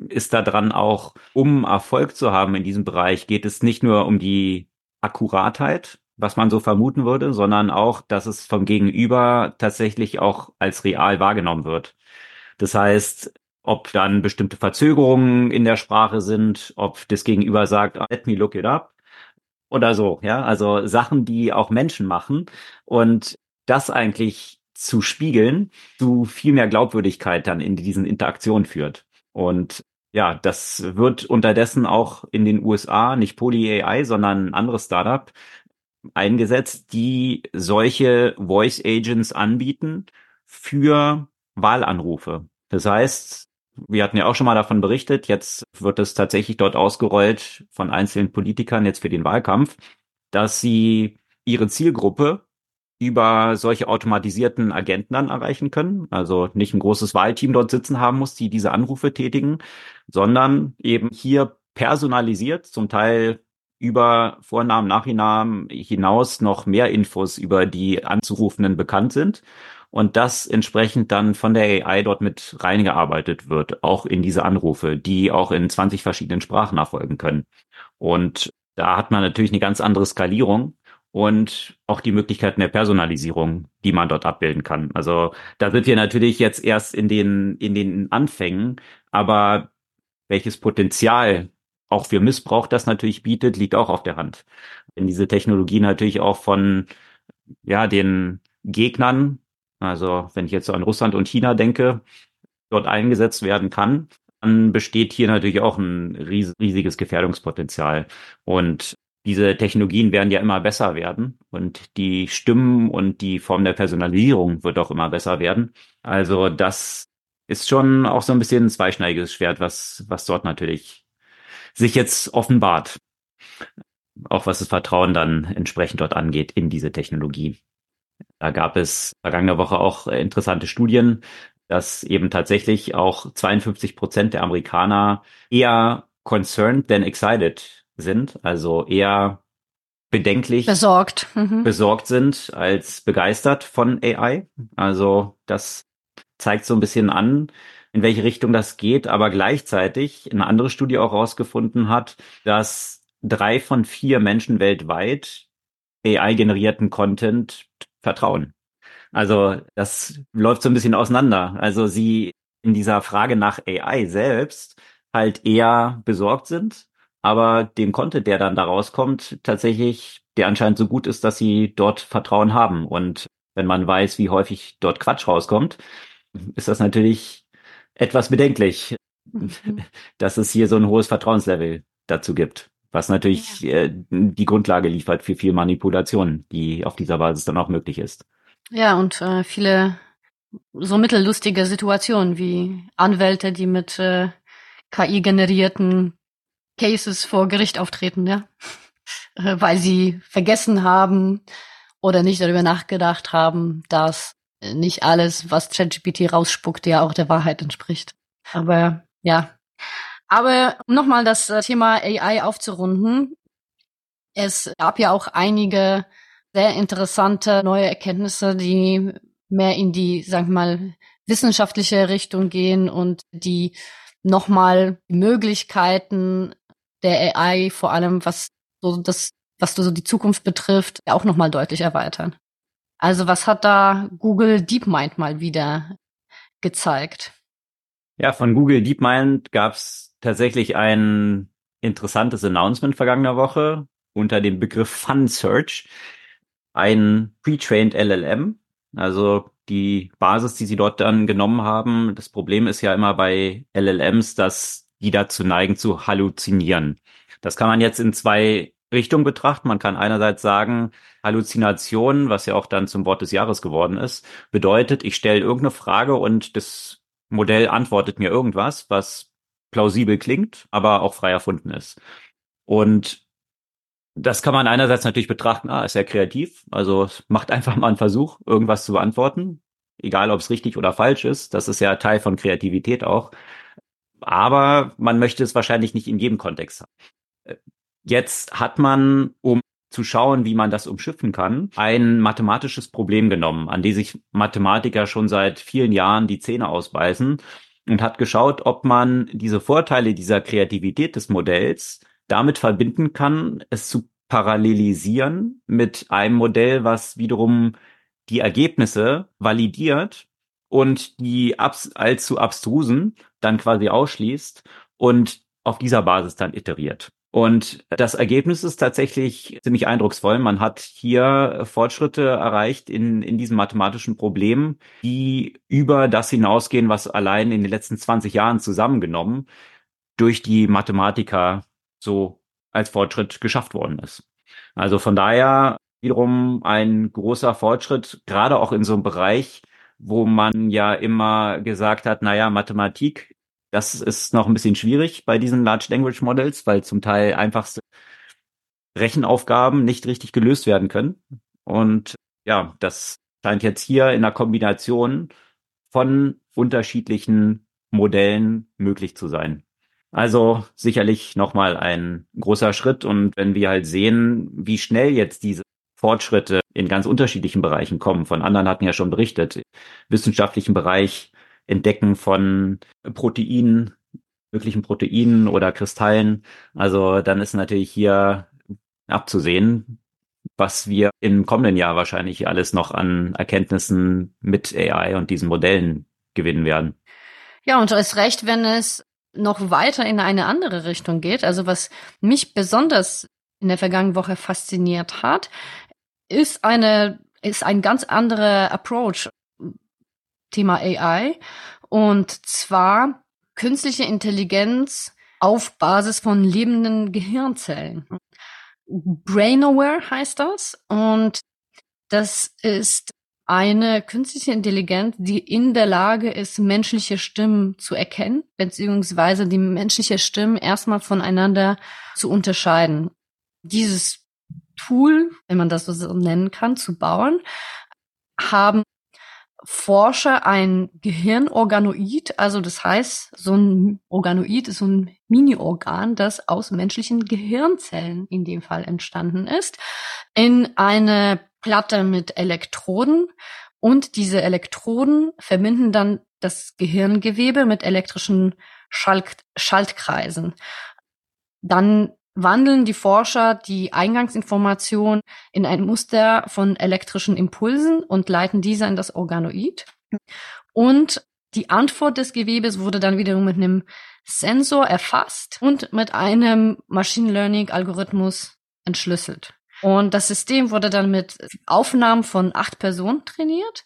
ist daran auch, um Erfolg zu haben in diesem Bereich, geht es nicht nur um die Akkuratheit, was man so vermuten würde, sondern auch, dass es vom Gegenüber tatsächlich auch als real wahrgenommen wird. Das heißt, ob dann bestimmte Verzögerungen in der Sprache sind, ob das Gegenüber sagt, ah, let me look it up oder so, ja, also Sachen, die auch Menschen machen und das eigentlich zu spiegeln, zu viel mehr Glaubwürdigkeit dann in diesen Interaktionen führt. Und ja, das wird unterdessen auch in den USA, nicht Poly AI, sondern ein anderes Startup eingesetzt, die solche Voice Agents anbieten für Wahlanrufe. Das heißt, wir hatten ja auch schon mal davon berichtet, jetzt wird es tatsächlich dort ausgerollt von einzelnen Politikern jetzt für den Wahlkampf, dass sie ihre Zielgruppe über solche automatisierten Agenten dann erreichen können. Also nicht ein großes Wahlteam dort sitzen haben muss, die diese Anrufe tätigen, sondern eben hier personalisiert, zum Teil über Vornamen, Nachnamen hinaus noch mehr Infos über die Anzurufenden bekannt sind und das entsprechend dann von der AI dort mit reingearbeitet wird, auch in diese Anrufe, die auch in 20 verschiedenen Sprachen nachfolgen können. Und da hat man natürlich eine ganz andere Skalierung und auch die Möglichkeiten der Personalisierung, die man dort abbilden kann. Also da sind wir natürlich jetzt erst in den, in den Anfängen, aber welches Potenzial auch für Missbrauch das natürlich bietet, liegt auch auf der Hand. Wenn diese Technologie natürlich auch von ja, den Gegnern also wenn ich jetzt so an Russland und China denke, dort eingesetzt werden kann, dann besteht hier natürlich auch ein riesiges Gefährdungspotenzial. Und diese Technologien werden ja immer besser werden und die Stimmen und die Form der Personalisierung wird auch immer besser werden. Also das ist schon auch so ein bisschen ein zweischneidiges Schwert, was, was dort natürlich sich jetzt offenbart. Auch was das Vertrauen dann entsprechend dort angeht in diese Technologie. Da gab es vergangene Woche auch interessante Studien, dass eben tatsächlich auch 52 Prozent der Amerikaner eher concerned than excited sind, also eher bedenklich besorgt mhm. besorgt sind als begeistert von AI. Also das zeigt so ein bisschen an, in welche Richtung das geht, aber gleichzeitig eine andere Studie auch herausgefunden hat, dass drei von vier Menschen weltweit AI-generierten Content vertrauen. Also das läuft so ein bisschen auseinander. Also sie in dieser Frage nach AI selbst halt eher besorgt sind, aber dem Content, der dann daraus kommt, tatsächlich, der anscheinend so gut ist, dass sie dort Vertrauen haben. Und wenn man weiß, wie häufig dort Quatsch rauskommt, ist das natürlich etwas bedenklich, mhm. dass es hier so ein hohes Vertrauenslevel dazu gibt was natürlich ja. äh, die Grundlage liefert für viel Manipulation, die auf dieser Basis dann auch möglich ist. Ja, und äh, viele so mittellustige Situationen wie Anwälte, die mit äh, KI-generierten Cases vor Gericht auftreten, ja. äh, weil sie vergessen haben oder nicht darüber nachgedacht haben, dass nicht alles, was ChatGPT rausspuckt, ja auch der Wahrheit entspricht. Aber ja. Aber um nochmal das äh, Thema AI aufzurunden, es gab ja auch einige sehr interessante neue Erkenntnisse, die mehr in die, sag mal, wissenschaftliche Richtung gehen und die nochmal Möglichkeiten der AI, vor allem was so das, was so die Zukunft betrifft, auch nochmal deutlich erweitern. Also was hat da Google DeepMind mal wieder gezeigt? Ja, von Google DeepMind gab es tatsächlich ein interessantes Announcement vergangener Woche unter dem Begriff Fun Search. Ein pre-trained LLM, also die Basis, die sie dort dann genommen haben. Das Problem ist ja immer bei LLMs, dass die dazu neigen zu halluzinieren. Das kann man jetzt in zwei Richtungen betrachten. Man kann einerseits sagen, Halluzination, was ja auch dann zum Wort des Jahres geworden ist, bedeutet, ich stelle irgendeine Frage und das Modell antwortet mir irgendwas, was plausibel klingt, aber auch frei erfunden ist. Und das kann man einerseits natürlich betrachten, ah, ist ja kreativ, also macht einfach mal einen Versuch, irgendwas zu beantworten, egal ob es richtig oder falsch ist. Das ist ja Teil von Kreativität auch. Aber man möchte es wahrscheinlich nicht in jedem Kontext haben. Jetzt hat man, um zu schauen, wie man das umschiffen kann, ein mathematisches Problem genommen, an die sich Mathematiker schon seit vielen Jahren die Zähne ausbeißen und hat geschaut, ob man diese Vorteile dieser Kreativität des Modells damit verbinden kann, es zu parallelisieren mit einem Modell, was wiederum die Ergebnisse validiert und die abs allzu abstrusen dann quasi ausschließt und auf dieser Basis dann iteriert. Und das Ergebnis ist tatsächlich ziemlich eindrucksvoll. Man hat hier Fortschritte erreicht in, in diesem mathematischen Problem, die über das hinausgehen, was allein in den letzten 20 Jahren zusammengenommen durch die Mathematiker so als Fortschritt geschafft worden ist. Also von daher wiederum ein großer Fortschritt, gerade auch in so einem Bereich, wo man ja immer gesagt hat, naja, Mathematik, das ist noch ein bisschen schwierig bei diesen Large Language Models, weil zum Teil einfachste Rechenaufgaben nicht richtig gelöst werden können. Und ja, das scheint jetzt hier in der Kombination von unterschiedlichen Modellen möglich zu sein. Also sicherlich nochmal ein großer Schritt. Und wenn wir halt sehen, wie schnell jetzt diese Fortschritte in ganz unterschiedlichen Bereichen kommen, von anderen hatten ja schon berichtet, wissenschaftlichen Bereich, Entdecken von Proteinen, möglichen Proteinen oder Kristallen. Also dann ist natürlich hier abzusehen, was wir im kommenden Jahr wahrscheinlich alles noch an Erkenntnissen mit AI und diesen Modellen gewinnen werden. Ja, und es recht, wenn es noch weiter in eine andere Richtung geht. Also was mich besonders in der vergangenen Woche fasziniert hat, ist eine, ist ein ganz anderer Approach Thema AI. Und zwar künstliche Intelligenz auf Basis von lebenden Gehirnzellen. Brainaware heißt das. Und das ist eine künstliche Intelligenz, die in der Lage ist, menschliche Stimmen zu erkennen, beziehungsweise die menschliche Stimmen erstmal voneinander zu unterscheiden. Dieses Tool, wenn man das so nennen kann, zu bauen, haben Forscher ein Gehirnorganoid, also das heißt, so ein Organoid ist so ein Mini-Organ, das aus menschlichen Gehirnzellen in dem Fall entstanden ist, in eine Platte mit Elektroden und diese Elektroden verbinden dann das Gehirngewebe mit elektrischen Schalt Schaltkreisen. Dann wandeln die Forscher die Eingangsinformation in ein Muster von elektrischen Impulsen und leiten diese in das Organoid. Und die Antwort des Gewebes wurde dann wiederum mit einem Sensor erfasst und mit einem Machine Learning Algorithmus entschlüsselt. Und das System wurde dann mit Aufnahmen von acht Personen trainiert.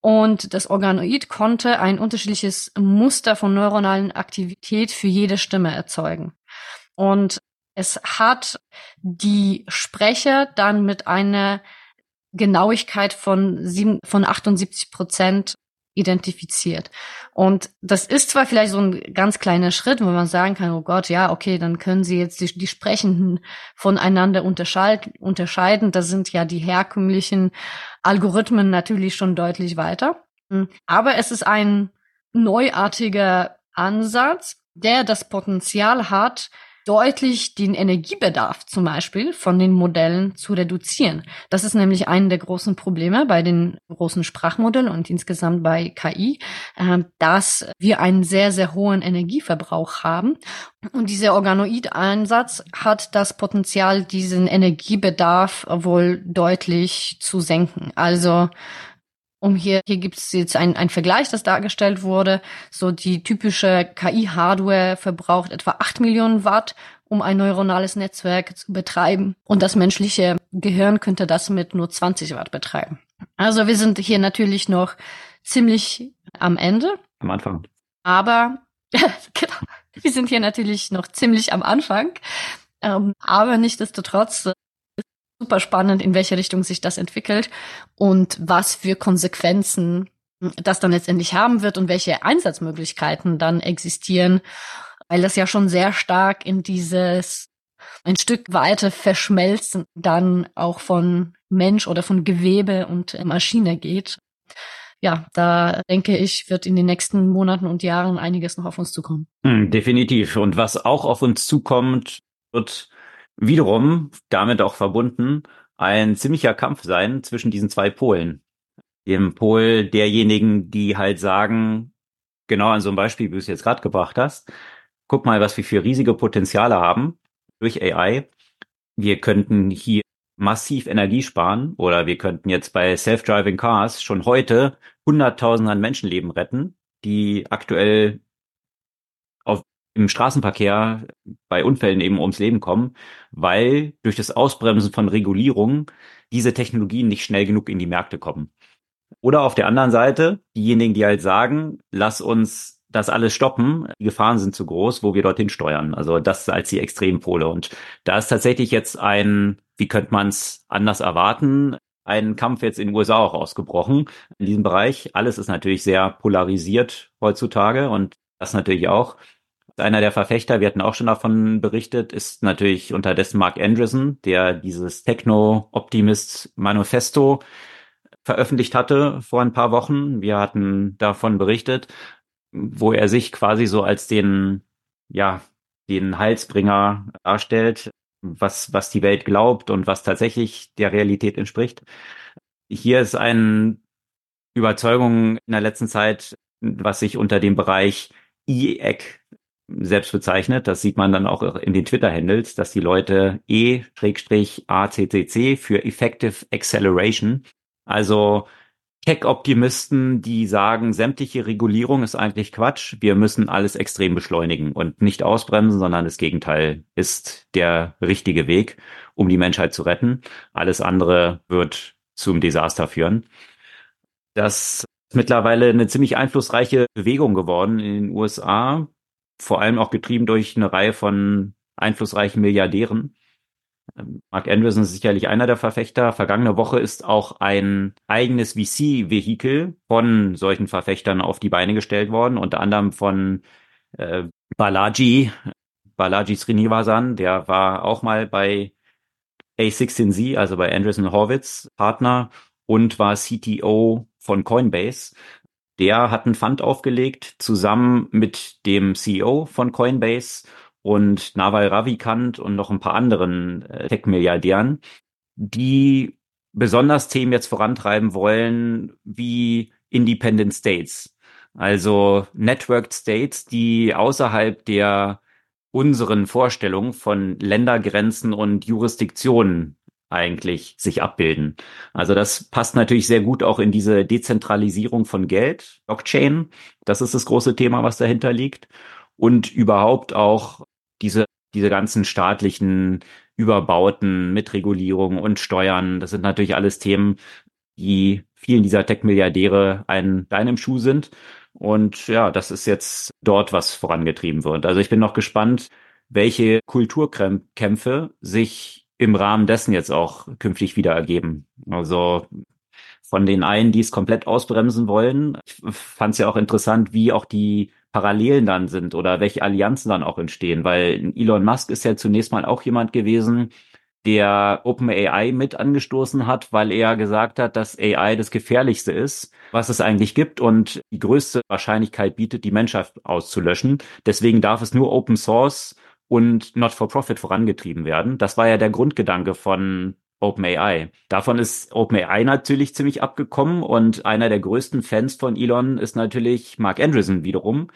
Und das Organoid konnte ein unterschiedliches Muster von neuronalen Aktivität für jede Stimme erzeugen. Und es hat die Sprecher dann mit einer Genauigkeit von, sieben, von 78 Prozent identifiziert. Und das ist zwar vielleicht so ein ganz kleiner Schritt, wo man sagen kann, oh Gott, ja, okay, dann können Sie jetzt die, die Sprechenden voneinander unterscheiden. Da sind ja die herkömmlichen Algorithmen natürlich schon deutlich weiter. Aber es ist ein neuartiger Ansatz, der das Potenzial hat, deutlich den Energiebedarf zum Beispiel von den Modellen zu reduzieren. Das ist nämlich ein der großen Probleme bei den großen Sprachmodellen und insgesamt bei KI, äh, dass wir einen sehr, sehr hohen Energieverbrauch haben. Und dieser Organoid-Einsatz hat das Potenzial, diesen Energiebedarf wohl deutlich zu senken. Also um hier, hier gibt es jetzt ein, ein Vergleich, das dargestellt wurde. So die typische KI-Hardware verbraucht etwa acht Millionen Watt, um ein neuronales Netzwerk zu betreiben. Und das menschliche Gehirn könnte das mit nur 20 Watt betreiben. Also wir sind hier natürlich noch ziemlich am Ende. Am Anfang. Aber genau, wir sind hier natürlich noch ziemlich am Anfang. Ähm, aber nichtsdestotrotz super spannend, in welche Richtung sich das entwickelt und was für Konsequenzen das dann letztendlich haben wird und welche Einsatzmöglichkeiten dann existieren, weil das ja schon sehr stark in dieses ein Stück weiter verschmelzen dann auch von Mensch oder von Gewebe und Maschine geht. Ja, da denke ich, wird in den nächsten Monaten und Jahren einiges noch auf uns zukommen. Hm, definitiv. Und was auch auf uns zukommt, wird wiederum damit auch verbunden ein ziemlicher Kampf sein zwischen diesen zwei Polen. Dem Pol derjenigen, die halt sagen, genau an so einem Beispiel, wie du es jetzt gerade gebracht hast, guck mal, was wir für riesige Potenziale haben durch AI. Wir könnten hier massiv Energie sparen oder wir könnten jetzt bei Self-Driving Cars schon heute Hunderttausende an Menschenleben retten, die aktuell im Straßenverkehr bei Unfällen eben ums Leben kommen, weil durch das Ausbremsen von Regulierungen diese Technologien nicht schnell genug in die Märkte kommen. Oder auf der anderen Seite diejenigen, die halt sagen, lass uns das alles stoppen, die Gefahren sind zu groß, wo wir dorthin steuern. Also das als die Extrempole. Und da ist tatsächlich jetzt ein, wie könnte man es anders erwarten, ein Kampf jetzt in den USA auch ausgebrochen in diesem Bereich. Alles ist natürlich sehr polarisiert heutzutage und das natürlich auch. Einer der Verfechter, wir hatten auch schon davon berichtet, ist natürlich unterdessen Mark Andreessen, der dieses Techno-Optimist Manifesto veröffentlicht hatte vor ein paar Wochen. Wir hatten davon berichtet, wo er sich quasi so als den, ja, den Heilsbringer darstellt, was, was die Welt glaubt und was tatsächlich der Realität entspricht. Hier ist eine Überzeugung in der letzten Zeit, was sich unter dem Bereich EEC selbst bezeichnet. Das sieht man dann auch in den Twitter-Handles, dass die Leute E-ACCC für Effective Acceleration, also Tech-Optimisten, die sagen, sämtliche Regulierung ist eigentlich Quatsch. Wir müssen alles extrem beschleunigen und nicht ausbremsen, sondern das Gegenteil ist der richtige Weg, um die Menschheit zu retten. Alles andere wird zum Desaster führen. Das ist mittlerweile eine ziemlich einflussreiche Bewegung geworden in den USA vor allem auch getrieben durch eine Reihe von einflussreichen Milliardären. Ähm, Mark Anderson ist sicherlich einer der Verfechter. Vergangene Woche ist auch ein eigenes VC-Vehikel von solchen Verfechtern auf die Beine gestellt worden, unter anderem von äh, Balaji, Balaji Srinivasan, der war auch mal bei A16Z, also bei Anderson Horwitz Partner und war CTO von Coinbase. Der hat einen Fund aufgelegt, zusammen mit dem CEO von Coinbase und Naval Ravikant und noch ein paar anderen äh, Tech-Milliardären, die besonders Themen jetzt vorantreiben wollen, wie Independent States. Also Networked States, die außerhalb der unseren Vorstellungen von Ländergrenzen und Jurisdiktionen eigentlich sich abbilden. Also das passt natürlich sehr gut auch in diese Dezentralisierung von Geld, Blockchain. Das ist das große Thema, was dahinter liegt. Und überhaupt auch diese, diese ganzen staatlichen Überbauten mit Regulierung und Steuern. Das sind natürlich alles Themen, die vielen dieser Tech-Milliardäre ein Bein im Schuh sind. Und ja, das ist jetzt dort, was vorangetrieben wird. Also ich bin noch gespannt, welche Kulturkämpfe sich im Rahmen dessen jetzt auch künftig wieder ergeben. Also von den einen, die es komplett ausbremsen wollen. Ich fand es ja auch interessant, wie auch die Parallelen dann sind oder welche Allianzen dann auch entstehen, weil Elon Musk ist ja zunächst mal auch jemand gewesen, der OpenAI mit angestoßen hat, weil er gesagt hat, dass AI das Gefährlichste ist, was es eigentlich gibt und die größte Wahrscheinlichkeit bietet, die Menschheit auszulöschen. Deswegen darf es nur Open Source und Not for Profit vorangetrieben werden. Das war ja der Grundgedanke von OpenAI. Davon ist OpenAI natürlich ziemlich abgekommen und einer der größten Fans von Elon ist natürlich Mark Andreessen wiederum,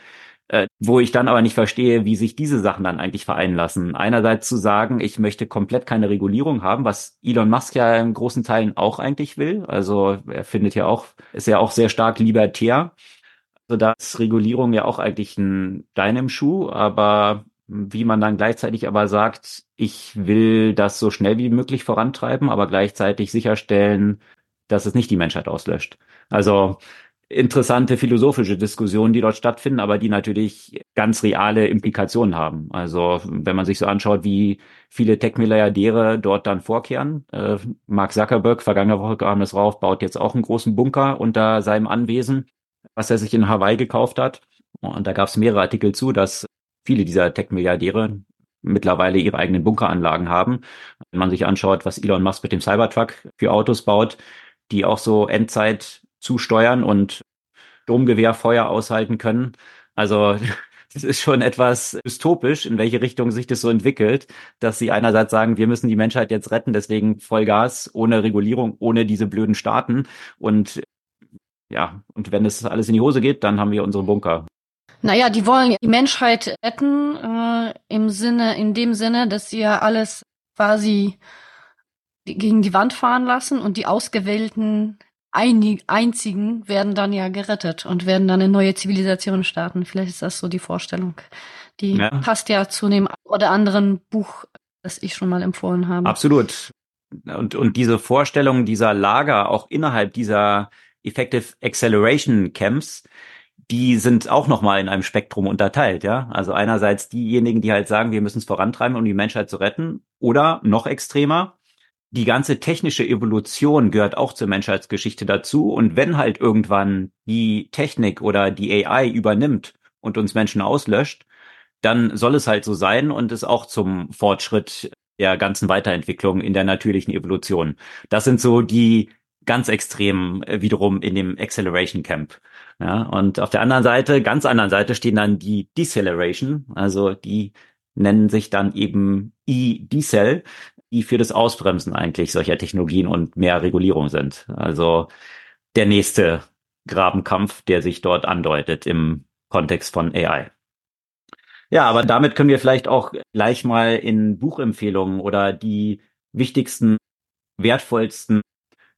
äh, wo ich dann aber nicht verstehe, wie sich diese Sachen dann eigentlich vereinen lassen. Einerseits zu sagen, ich möchte komplett keine Regulierung haben, was Elon Musk ja in großen Teilen auch eigentlich will. Also er findet ja auch, ist ja auch sehr stark libertär. Also da ist Regulierung ja auch eigentlich ein Stein im Schuh, aber wie man dann gleichzeitig aber sagt, ich will das so schnell wie möglich vorantreiben, aber gleichzeitig sicherstellen, dass es nicht die Menschheit auslöscht. Also interessante philosophische Diskussionen, die dort stattfinden, aber die natürlich ganz reale Implikationen haben. Also wenn man sich so anschaut, wie viele Tech-Milliardäre dort dann vorkehren. Äh, Mark Zuckerberg, vergangene Woche kam es rauf, baut jetzt auch einen großen Bunker unter seinem Anwesen, was er sich in Hawaii gekauft hat. Und da gab es mehrere Artikel zu, dass viele dieser Tech-Milliardäre mittlerweile ihre eigenen Bunkeranlagen haben. Wenn man sich anschaut, was Elon Musk mit dem Cybertruck für Autos baut, die auch so Endzeit zusteuern und Domgewehrfeuer aushalten können. Also es ist schon etwas dystopisch, in welche Richtung sich das so entwickelt, dass sie einerseits sagen, wir müssen die Menschheit jetzt retten, deswegen Vollgas, ohne Regulierung, ohne diese blöden Staaten. Und ja, und wenn es alles in die Hose geht, dann haben wir unsere Bunker. Naja, die wollen die Menschheit retten, äh, im Sinne, in dem Sinne, dass sie ja alles quasi gegen die Wand fahren lassen und die ausgewählten einig, einzigen werden dann ja gerettet und werden dann eine neue Zivilisation starten. Vielleicht ist das so die Vorstellung. Die ja. passt ja zu dem oder anderen Buch, das ich schon mal empfohlen habe. Absolut. Und, und diese Vorstellung dieser Lager auch innerhalb dieser Effective Acceleration Camps, die sind auch nochmal in einem Spektrum unterteilt, ja. Also einerseits diejenigen, die halt sagen, wir müssen es vorantreiben, um die Menschheit zu retten, oder noch extremer, die ganze technische Evolution gehört auch zur Menschheitsgeschichte dazu. Und wenn halt irgendwann die Technik oder die AI übernimmt und uns Menschen auslöscht, dann soll es halt so sein und ist auch zum Fortschritt der ganzen Weiterentwicklung in der natürlichen Evolution. Das sind so die ganz extremen äh, wiederum in dem Acceleration Camp. Ja, und auf der anderen Seite, ganz anderen Seite stehen dann die Deceleration, also die nennen sich dann eben E-Decel, die für das Ausbremsen eigentlich solcher Technologien und mehr Regulierung sind. Also der nächste Grabenkampf, der sich dort andeutet im Kontext von AI. Ja, aber damit können wir vielleicht auch gleich mal in Buchempfehlungen oder die wichtigsten, wertvollsten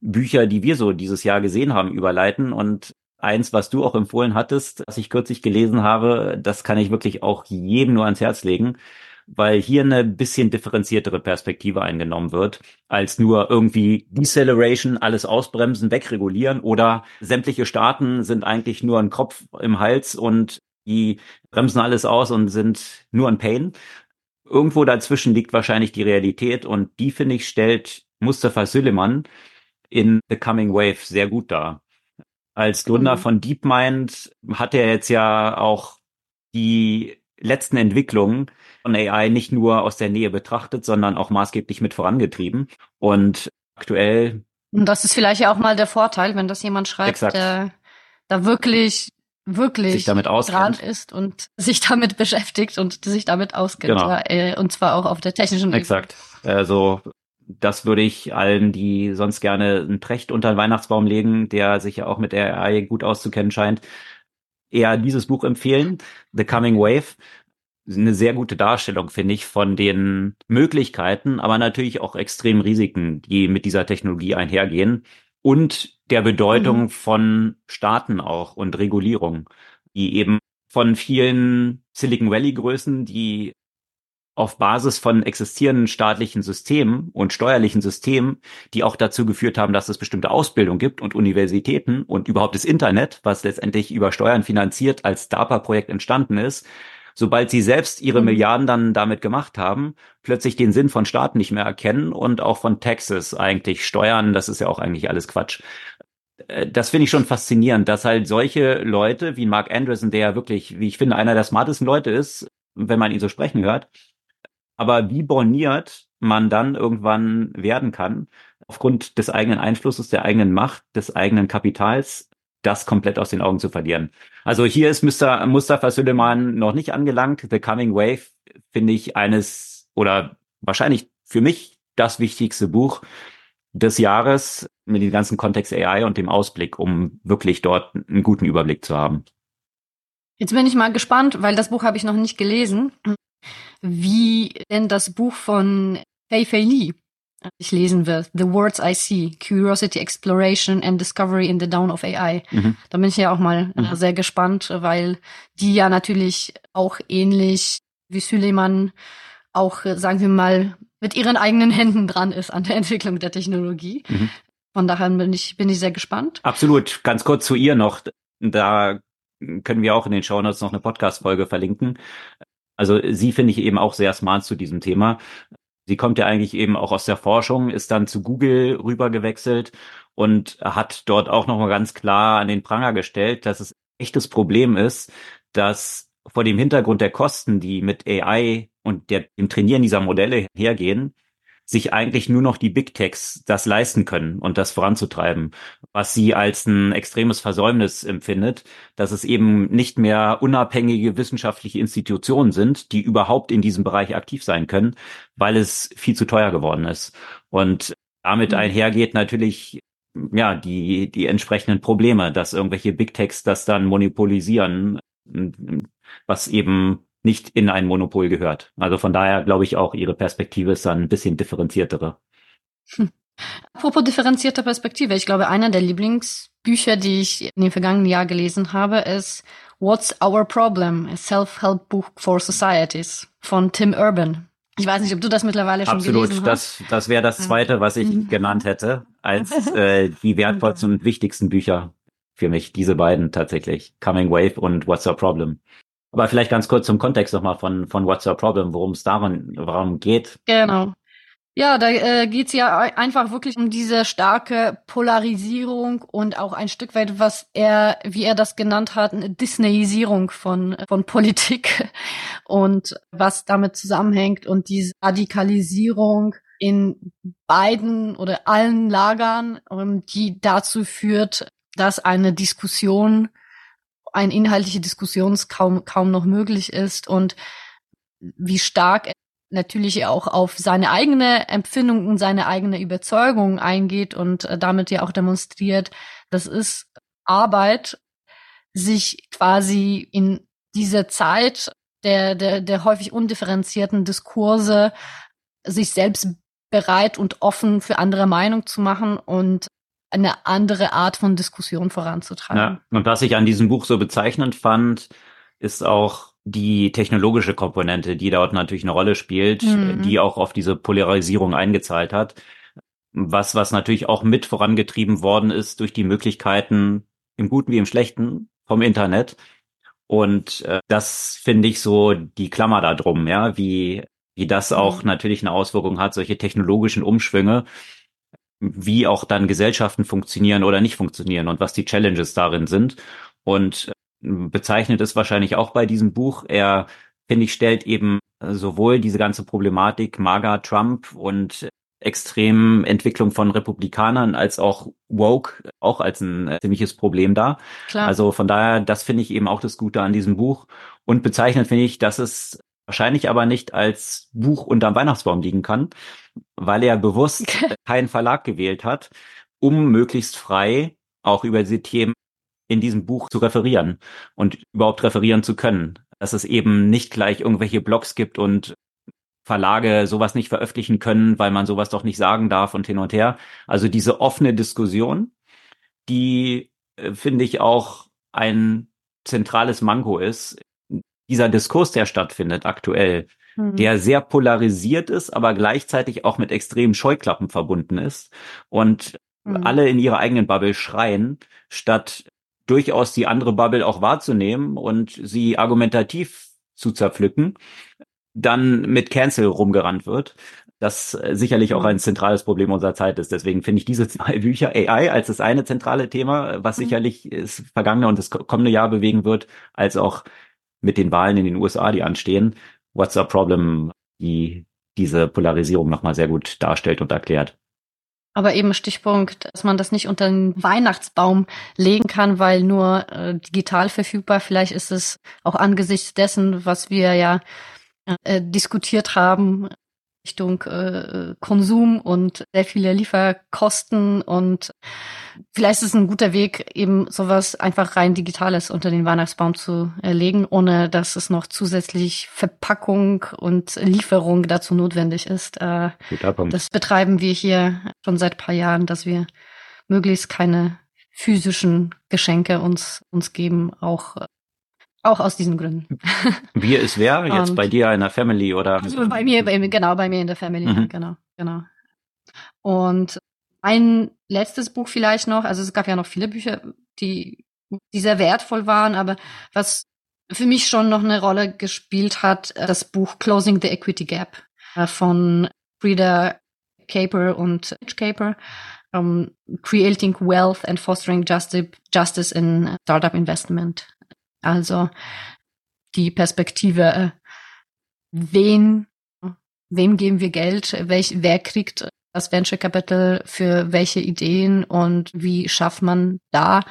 Bücher, die wir so dieses Jahr gesehen haben, überleiten. Und eins, was du auch empfohlen hattest, was ich kürzlich gelesen habe, das kann ich wirklich auch jedem nur ans Herz legen, weil hier eine bisschen differenziertere Perspektive eingenommen wird, als nur irgendwie Deceleration, alles ausbremsen, wegregulieren oder sämtliche Staaten sind eigentlich nur ein Kopf im Hals und die bremsen alles aus und sind nur ein Pain. Irgendwo dazwischen liegt wahrscheinlich die Realität und die, finde ich, stellt Mustafa Süleyman in The Coming Wave sehr gut dar. Als Gründer mhm. von DeepMind hat er jetzt ja auch die letzten Entwicklungen von AI nicht nur aus der Nähe betrachtet, sondern auch maßgeblich mit vorangetrieben. Und aktuell. Und das ist vielleicht ja auch mal der Vorteil, wenn das jemand schreibt, exakt. der da wirklich wirklich sich damit dran ist und sich damit beschäftigt und sich damit auskennt. Genau. Äh, und zwar auch auf der technischen Ebene. Exakt. Also das würde ich allen, die sonst gerne ein Precht unter den Weihnachtsbaum legen, der sich ja auch mit der AI gut auszukennen scheint, eher dieses Buch empfehlen, The Coming Wave. Eine sehr gute Darstellung, finde ich, von den Möglichkeiten, aber natürlich auch extremen Risiken, die mit dieser Technologie einhergehen und der Bedeutung mhm. von Staaten auch und Regulierung, die eben von vielen Silicon Valley Größen, die auf Basis von existierenden staatlichen Systemen und steuerlichen Systemen, die auch dazu geführt haben, dass es bestimmte Ausbildung gibt und Universitäten und überhaupt das Internet, was letztendlich über Steuern finanziert als DARPA-Projekt entstanden ist, sobald sie selbst ihre mhm. Milliarden dann damit gemacht haben, plötzlich den Sinn von Staaten nicht mehr erkennen und auch von Taxes eigentlich Steuern, das ist ja auch eigentlich alles Quatsch. äh, das finde ich schon faszinierend, dass halt solche Leute wie Mark Andreessen, der ja wirklich, wie ich finde, einer der smartesten Leute ist, wenn man ihn so sprechen hört, aber wie borniert man dann irgendwann werden kann, aufgrund des eigenen Einflusses, der eigenen Macht, des eigenen Kapitals, das komplett aus den Augen zu verlieren. Also hier ist Mr. Mustafa Süleyman noch nicht angelangt. The Coming Wave finde ich eines oder wahrscheinlich für mich das wichtigste Buch des Jahres mit dem ganzen Kontext AI und dem Ausblick, um wirklich dort einen guten Überblick zu haben. Jetzt bin ich mal gespannt, weil das Buch habe ich noch nicht gelesen, wie denn das Buch von Fei Fei Li ich lesen wird. The Words I See, Curiosity, Exploration and Discovery in the Dawn of AI. Mhm. Da bin ich ja auch mal äh, mhm. sehr gespannt, weil die ja natürlich auch ähnlich wie Süleyman auch, äh, sagen wir mal, mit ihren eigenen Händen dran ist an der Entwicklung der Technologie. Mhm. Von daher bin ich, bin ich sehr gespannt. Absolut. Ganz kurz zu ihr noch. Da können wir auch in den Show Notes noch eine Podcast-Folge verlinken. Also sie finde ich eben auch sehr smart zu diesem Thema. Sie kommt ja eigentlich eben auch aus der Forschung, ist dann zu Google rüber gewechselt und hat dort auch nochmal ganz klar an den Pranger gestellt, dass es echtes Problem ist, dass vor dem Hintergrund der Kosten, die mit AI und der, dem Trainieren dieser Modelle hergehen, sich eigentlich nur noch die Big Techs das leisten können und das voranzutreiben, was sie als ein extremes Versäumnis empfindet, dass es eben nicht mehr unabhängige wissenschaftliche Institutionen sind, die überhaupt in diesem Bereich aktiv sein können, weil es viel zu teuer geworden ist. Und damit mhm. einhergeht natürlich ja die die entsprechenden Probleme, dass irgendwelche Big Techs das dann monopolisieren, was eben nicht in ein Monopol gehört. Also von daher glaube ich auch, ihre Perspektive ist dann ein bisschen differenziertere. Hm. Apropos differenzierte Perspektive, ich glaube, einer der Lieblingsbücher, die ich in dem vergangenen Jahr gelesen habe, ist What's Our Problem? A Self-Help Book for Societies von Tim Urban. Ich weiß nicht, ob du das mittlerweile schon Absolut. gelesen hast. Absolut, das, das wäre das zweite, was ich mhm. genannt hätte, als äh, die wertvollsten und wichtigsten Bücher für mich. Diese beiden tatsächlich. Coming Wave und What's Our Problem. Aber vielleicht ganz kurz zum Kontext nochmal von, von What's Your Problem, worum es darum, darum geht. Genau. Ja, da äh, geht es ja einfach wirklich um diese starke Polarisierung und auch ein Stück weit, was er, wie er das genannt hat, eine Disneyisierung von, von Politik und was damit zusammenhängt und diese Radikalisierung in beiden oder allen Lagern, ähm, die dazu führt, dass eine Diskussion eine inhaltliche Diskussion kaum, kaum noch möglich ist und wie stark er natürlich auch auf seine eigene Empfindung und seine eigene Überzeugung eingeht und äh, damit ja auch demonstriert, das ist Arbeit, sich quasi in dieser Zeit der, der, der häufig undifferenzierten Diskurse sich selbst bereit und offen für andere Meinung zu machen und eine andere Art von Diskussion voranzutreiben. Ja, und was ich an diesem Buch so bezeichnend fand, ist auch die technologische Komponente, die dort natürlich eine Rolle spielt, mhm. die auch auf diese Polarisierung eingezahlt hat. Was, was natürlich auch mit vorangetrieben worden ist durch die Möglichkeiten im Guten wie im Schlechten vom Internet. Und äh, das finde ich so die Klammer da drum, ja, wie, wie das auch mhm. natürlich eine Auswirkung hat, solche technologischen Umschwünge wie auch dann Gesellschaften funktionieren oder nicht funktionieren und was die Challenges darin sind. Und äh, bezeichnet es wahrscheinlich auch bei diesem Buch. Er, finde ich, stellt eben sowohl diese ganze Problematik MAGA, Trump und extremen Entwicklung von Republikanern als auch Woke auch als ein äh, ziemliches Problem dar. Klar. Also von daher, das finde ich eben auch das Gute an diesem Buch. Und bezeichnet finde ich, dass es wahrscheinlich aber nicht als Buch unterm Weihnachtsbaum liegen kann, weil er bewusst keinen Verlag gewählt hat, um möglichst frei auch über diese Themen in diesem Buch zu referieren und überhaupt referieren zu können. Dass es eben nicht gleich irgendwelche Blogs gibt und Verlage sowas nicht veröffentlichen können, weil man sowas doch nicht sagen darf und hin und her. Also diese offene Diskussion, die äh, finde ich auch ein zentrales Manko ist. Dieser Diskurs, der stattfindet aktuell, Mhm. der sehr polarisiert ist, aber gleichzeitig auch mit extremen Scheuklappen verbunden ist und mhm. alle in ihrer eigenen Bubble schreien, statt durchaus die andere Bubble auch wahrzunehmen und sie argumentativ zu zerpflücken, dann mit Cancel rumgerannt wird. das äh, sicherlich auch mhm. ein zentrales Problem unserer Zeit ist. Deswegen finde ich diese zwei Bücher AI als das eine zentrale Thema, was mhm. sicherlich das vergangene und das kommende Jahr bewegen wird, als auch mit den Wahlen in den USA, die anstehen. What's the Problem, die diese Polarisierung nochmal sehr gut darstellt und erklärt. Aber eben Stichpunkt, dass man das nicht unter den Weihnachtsbaum legen kann, weil nur äh, digital verfügbar. Vielleicht ist es auch angesichts dessen, was wir ja äh, diskutiert haben, Richtung äh, Konsum und sehr viele Lieferkosten und vielleicht ist es ein guter Weg, eben sowas einfach rein Digitales unter den Weihnachtsbaum zu legen, ohne dass es noch zusätzlich Verpackung und Lieferung dazu notwendig ist. Äh, das betreiben wir hier schon seit paar Jahren, dass wir möglichst keine physischen Geschenke uns uns geben, auch auch aus diesen Gründen. Wie ist wer? Jetzt bei dir in der Family oder? Also bei mir, bei, genau, bei mir in der Family, mhm. genau, genau. Und ein letztes Buch vielleicht noch, also es gab ja noch viele Bücher, die, die sehr wertvoll waren, aber was für mich schon noch eine Rolle gespielt hat, das Buch Closing the Equity Gap äh, von Frida Caper und Mitch Caper, um, Creating Wealth and Fostering Justice in Startup Investment. Also die Perspektive, äh, wen, wem geben wir Geld, welch, wer kriegt das Venture Capital für welche Ideen? Und wie schafft man da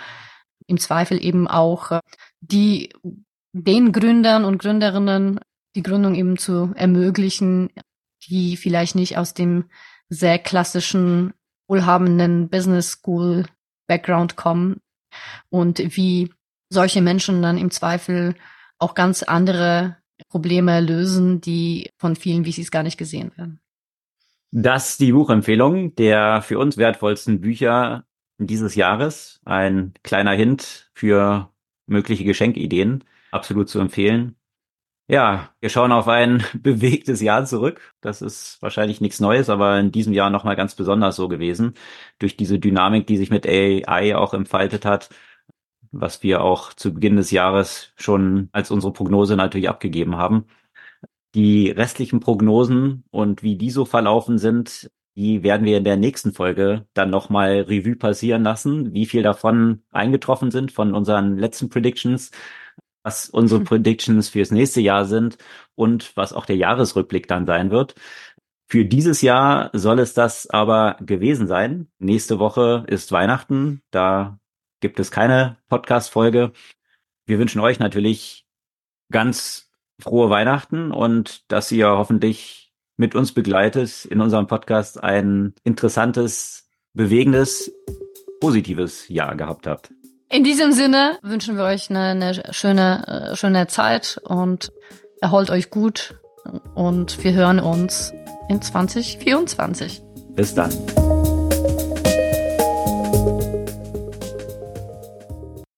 im Zweifel eben auch äh, die, den Gründern und Gründerinnen die Gründung eben zu ermöglichen, die vielleicht nicht aus dem sehr klassischen, wohlhabenden Business School Background kommen? Und wie solche Menschen dann im Zweifel auch ganz andere Probleme lösen, die von vielen VCs gar nicht gesehen werden. Das ist die Buchempfehlung der für uns wertvollsten Bücher dieses Jahres. Ein kleiner Hint für mögliche Geschenkideen. Absolut zu empfehlen. Ja, wir schauen auf ein bewegtes Jahr zurück. Das ist wahrscheinlich nichts Neues, aber in diesem Jahr nochmal ganz besonders so gewesen. Durch diese Dynamik, die sich mit AI auch entfaltet hat, was wir auch zu Beginn des Jahres schon als unsere Prognose natürlich abgegeben haben. Die restlichen Prognosen und wie die so verlaufen sind, die werden wir in der nächsten Folge dann nochmal Revue passieren lassen, wie viel davon eingetroffen sind von unseren letzten Predictions, was unsere. Predictions fürs nächste Jahr sind und was auch der Jahresrückblick dann sein wird. Für dieses Jahr soll es das aber gewesen sein. Nächste Woche ist Weihnachten. Da gibt es keine Podcast-Folge. Wir wünschen euch natürlich ganz frohe Weihnachten und dass ihr hoffentlich mit uns begleitet in unserem Podcast ein interessantes, bewegendes, positives Jahr gehabt habt. In diesem Sinne wünschen wir euch eine, eine schöne, äh, schöne Zeit und erholt euch gut und wir hören uns in 2024. Bis dann.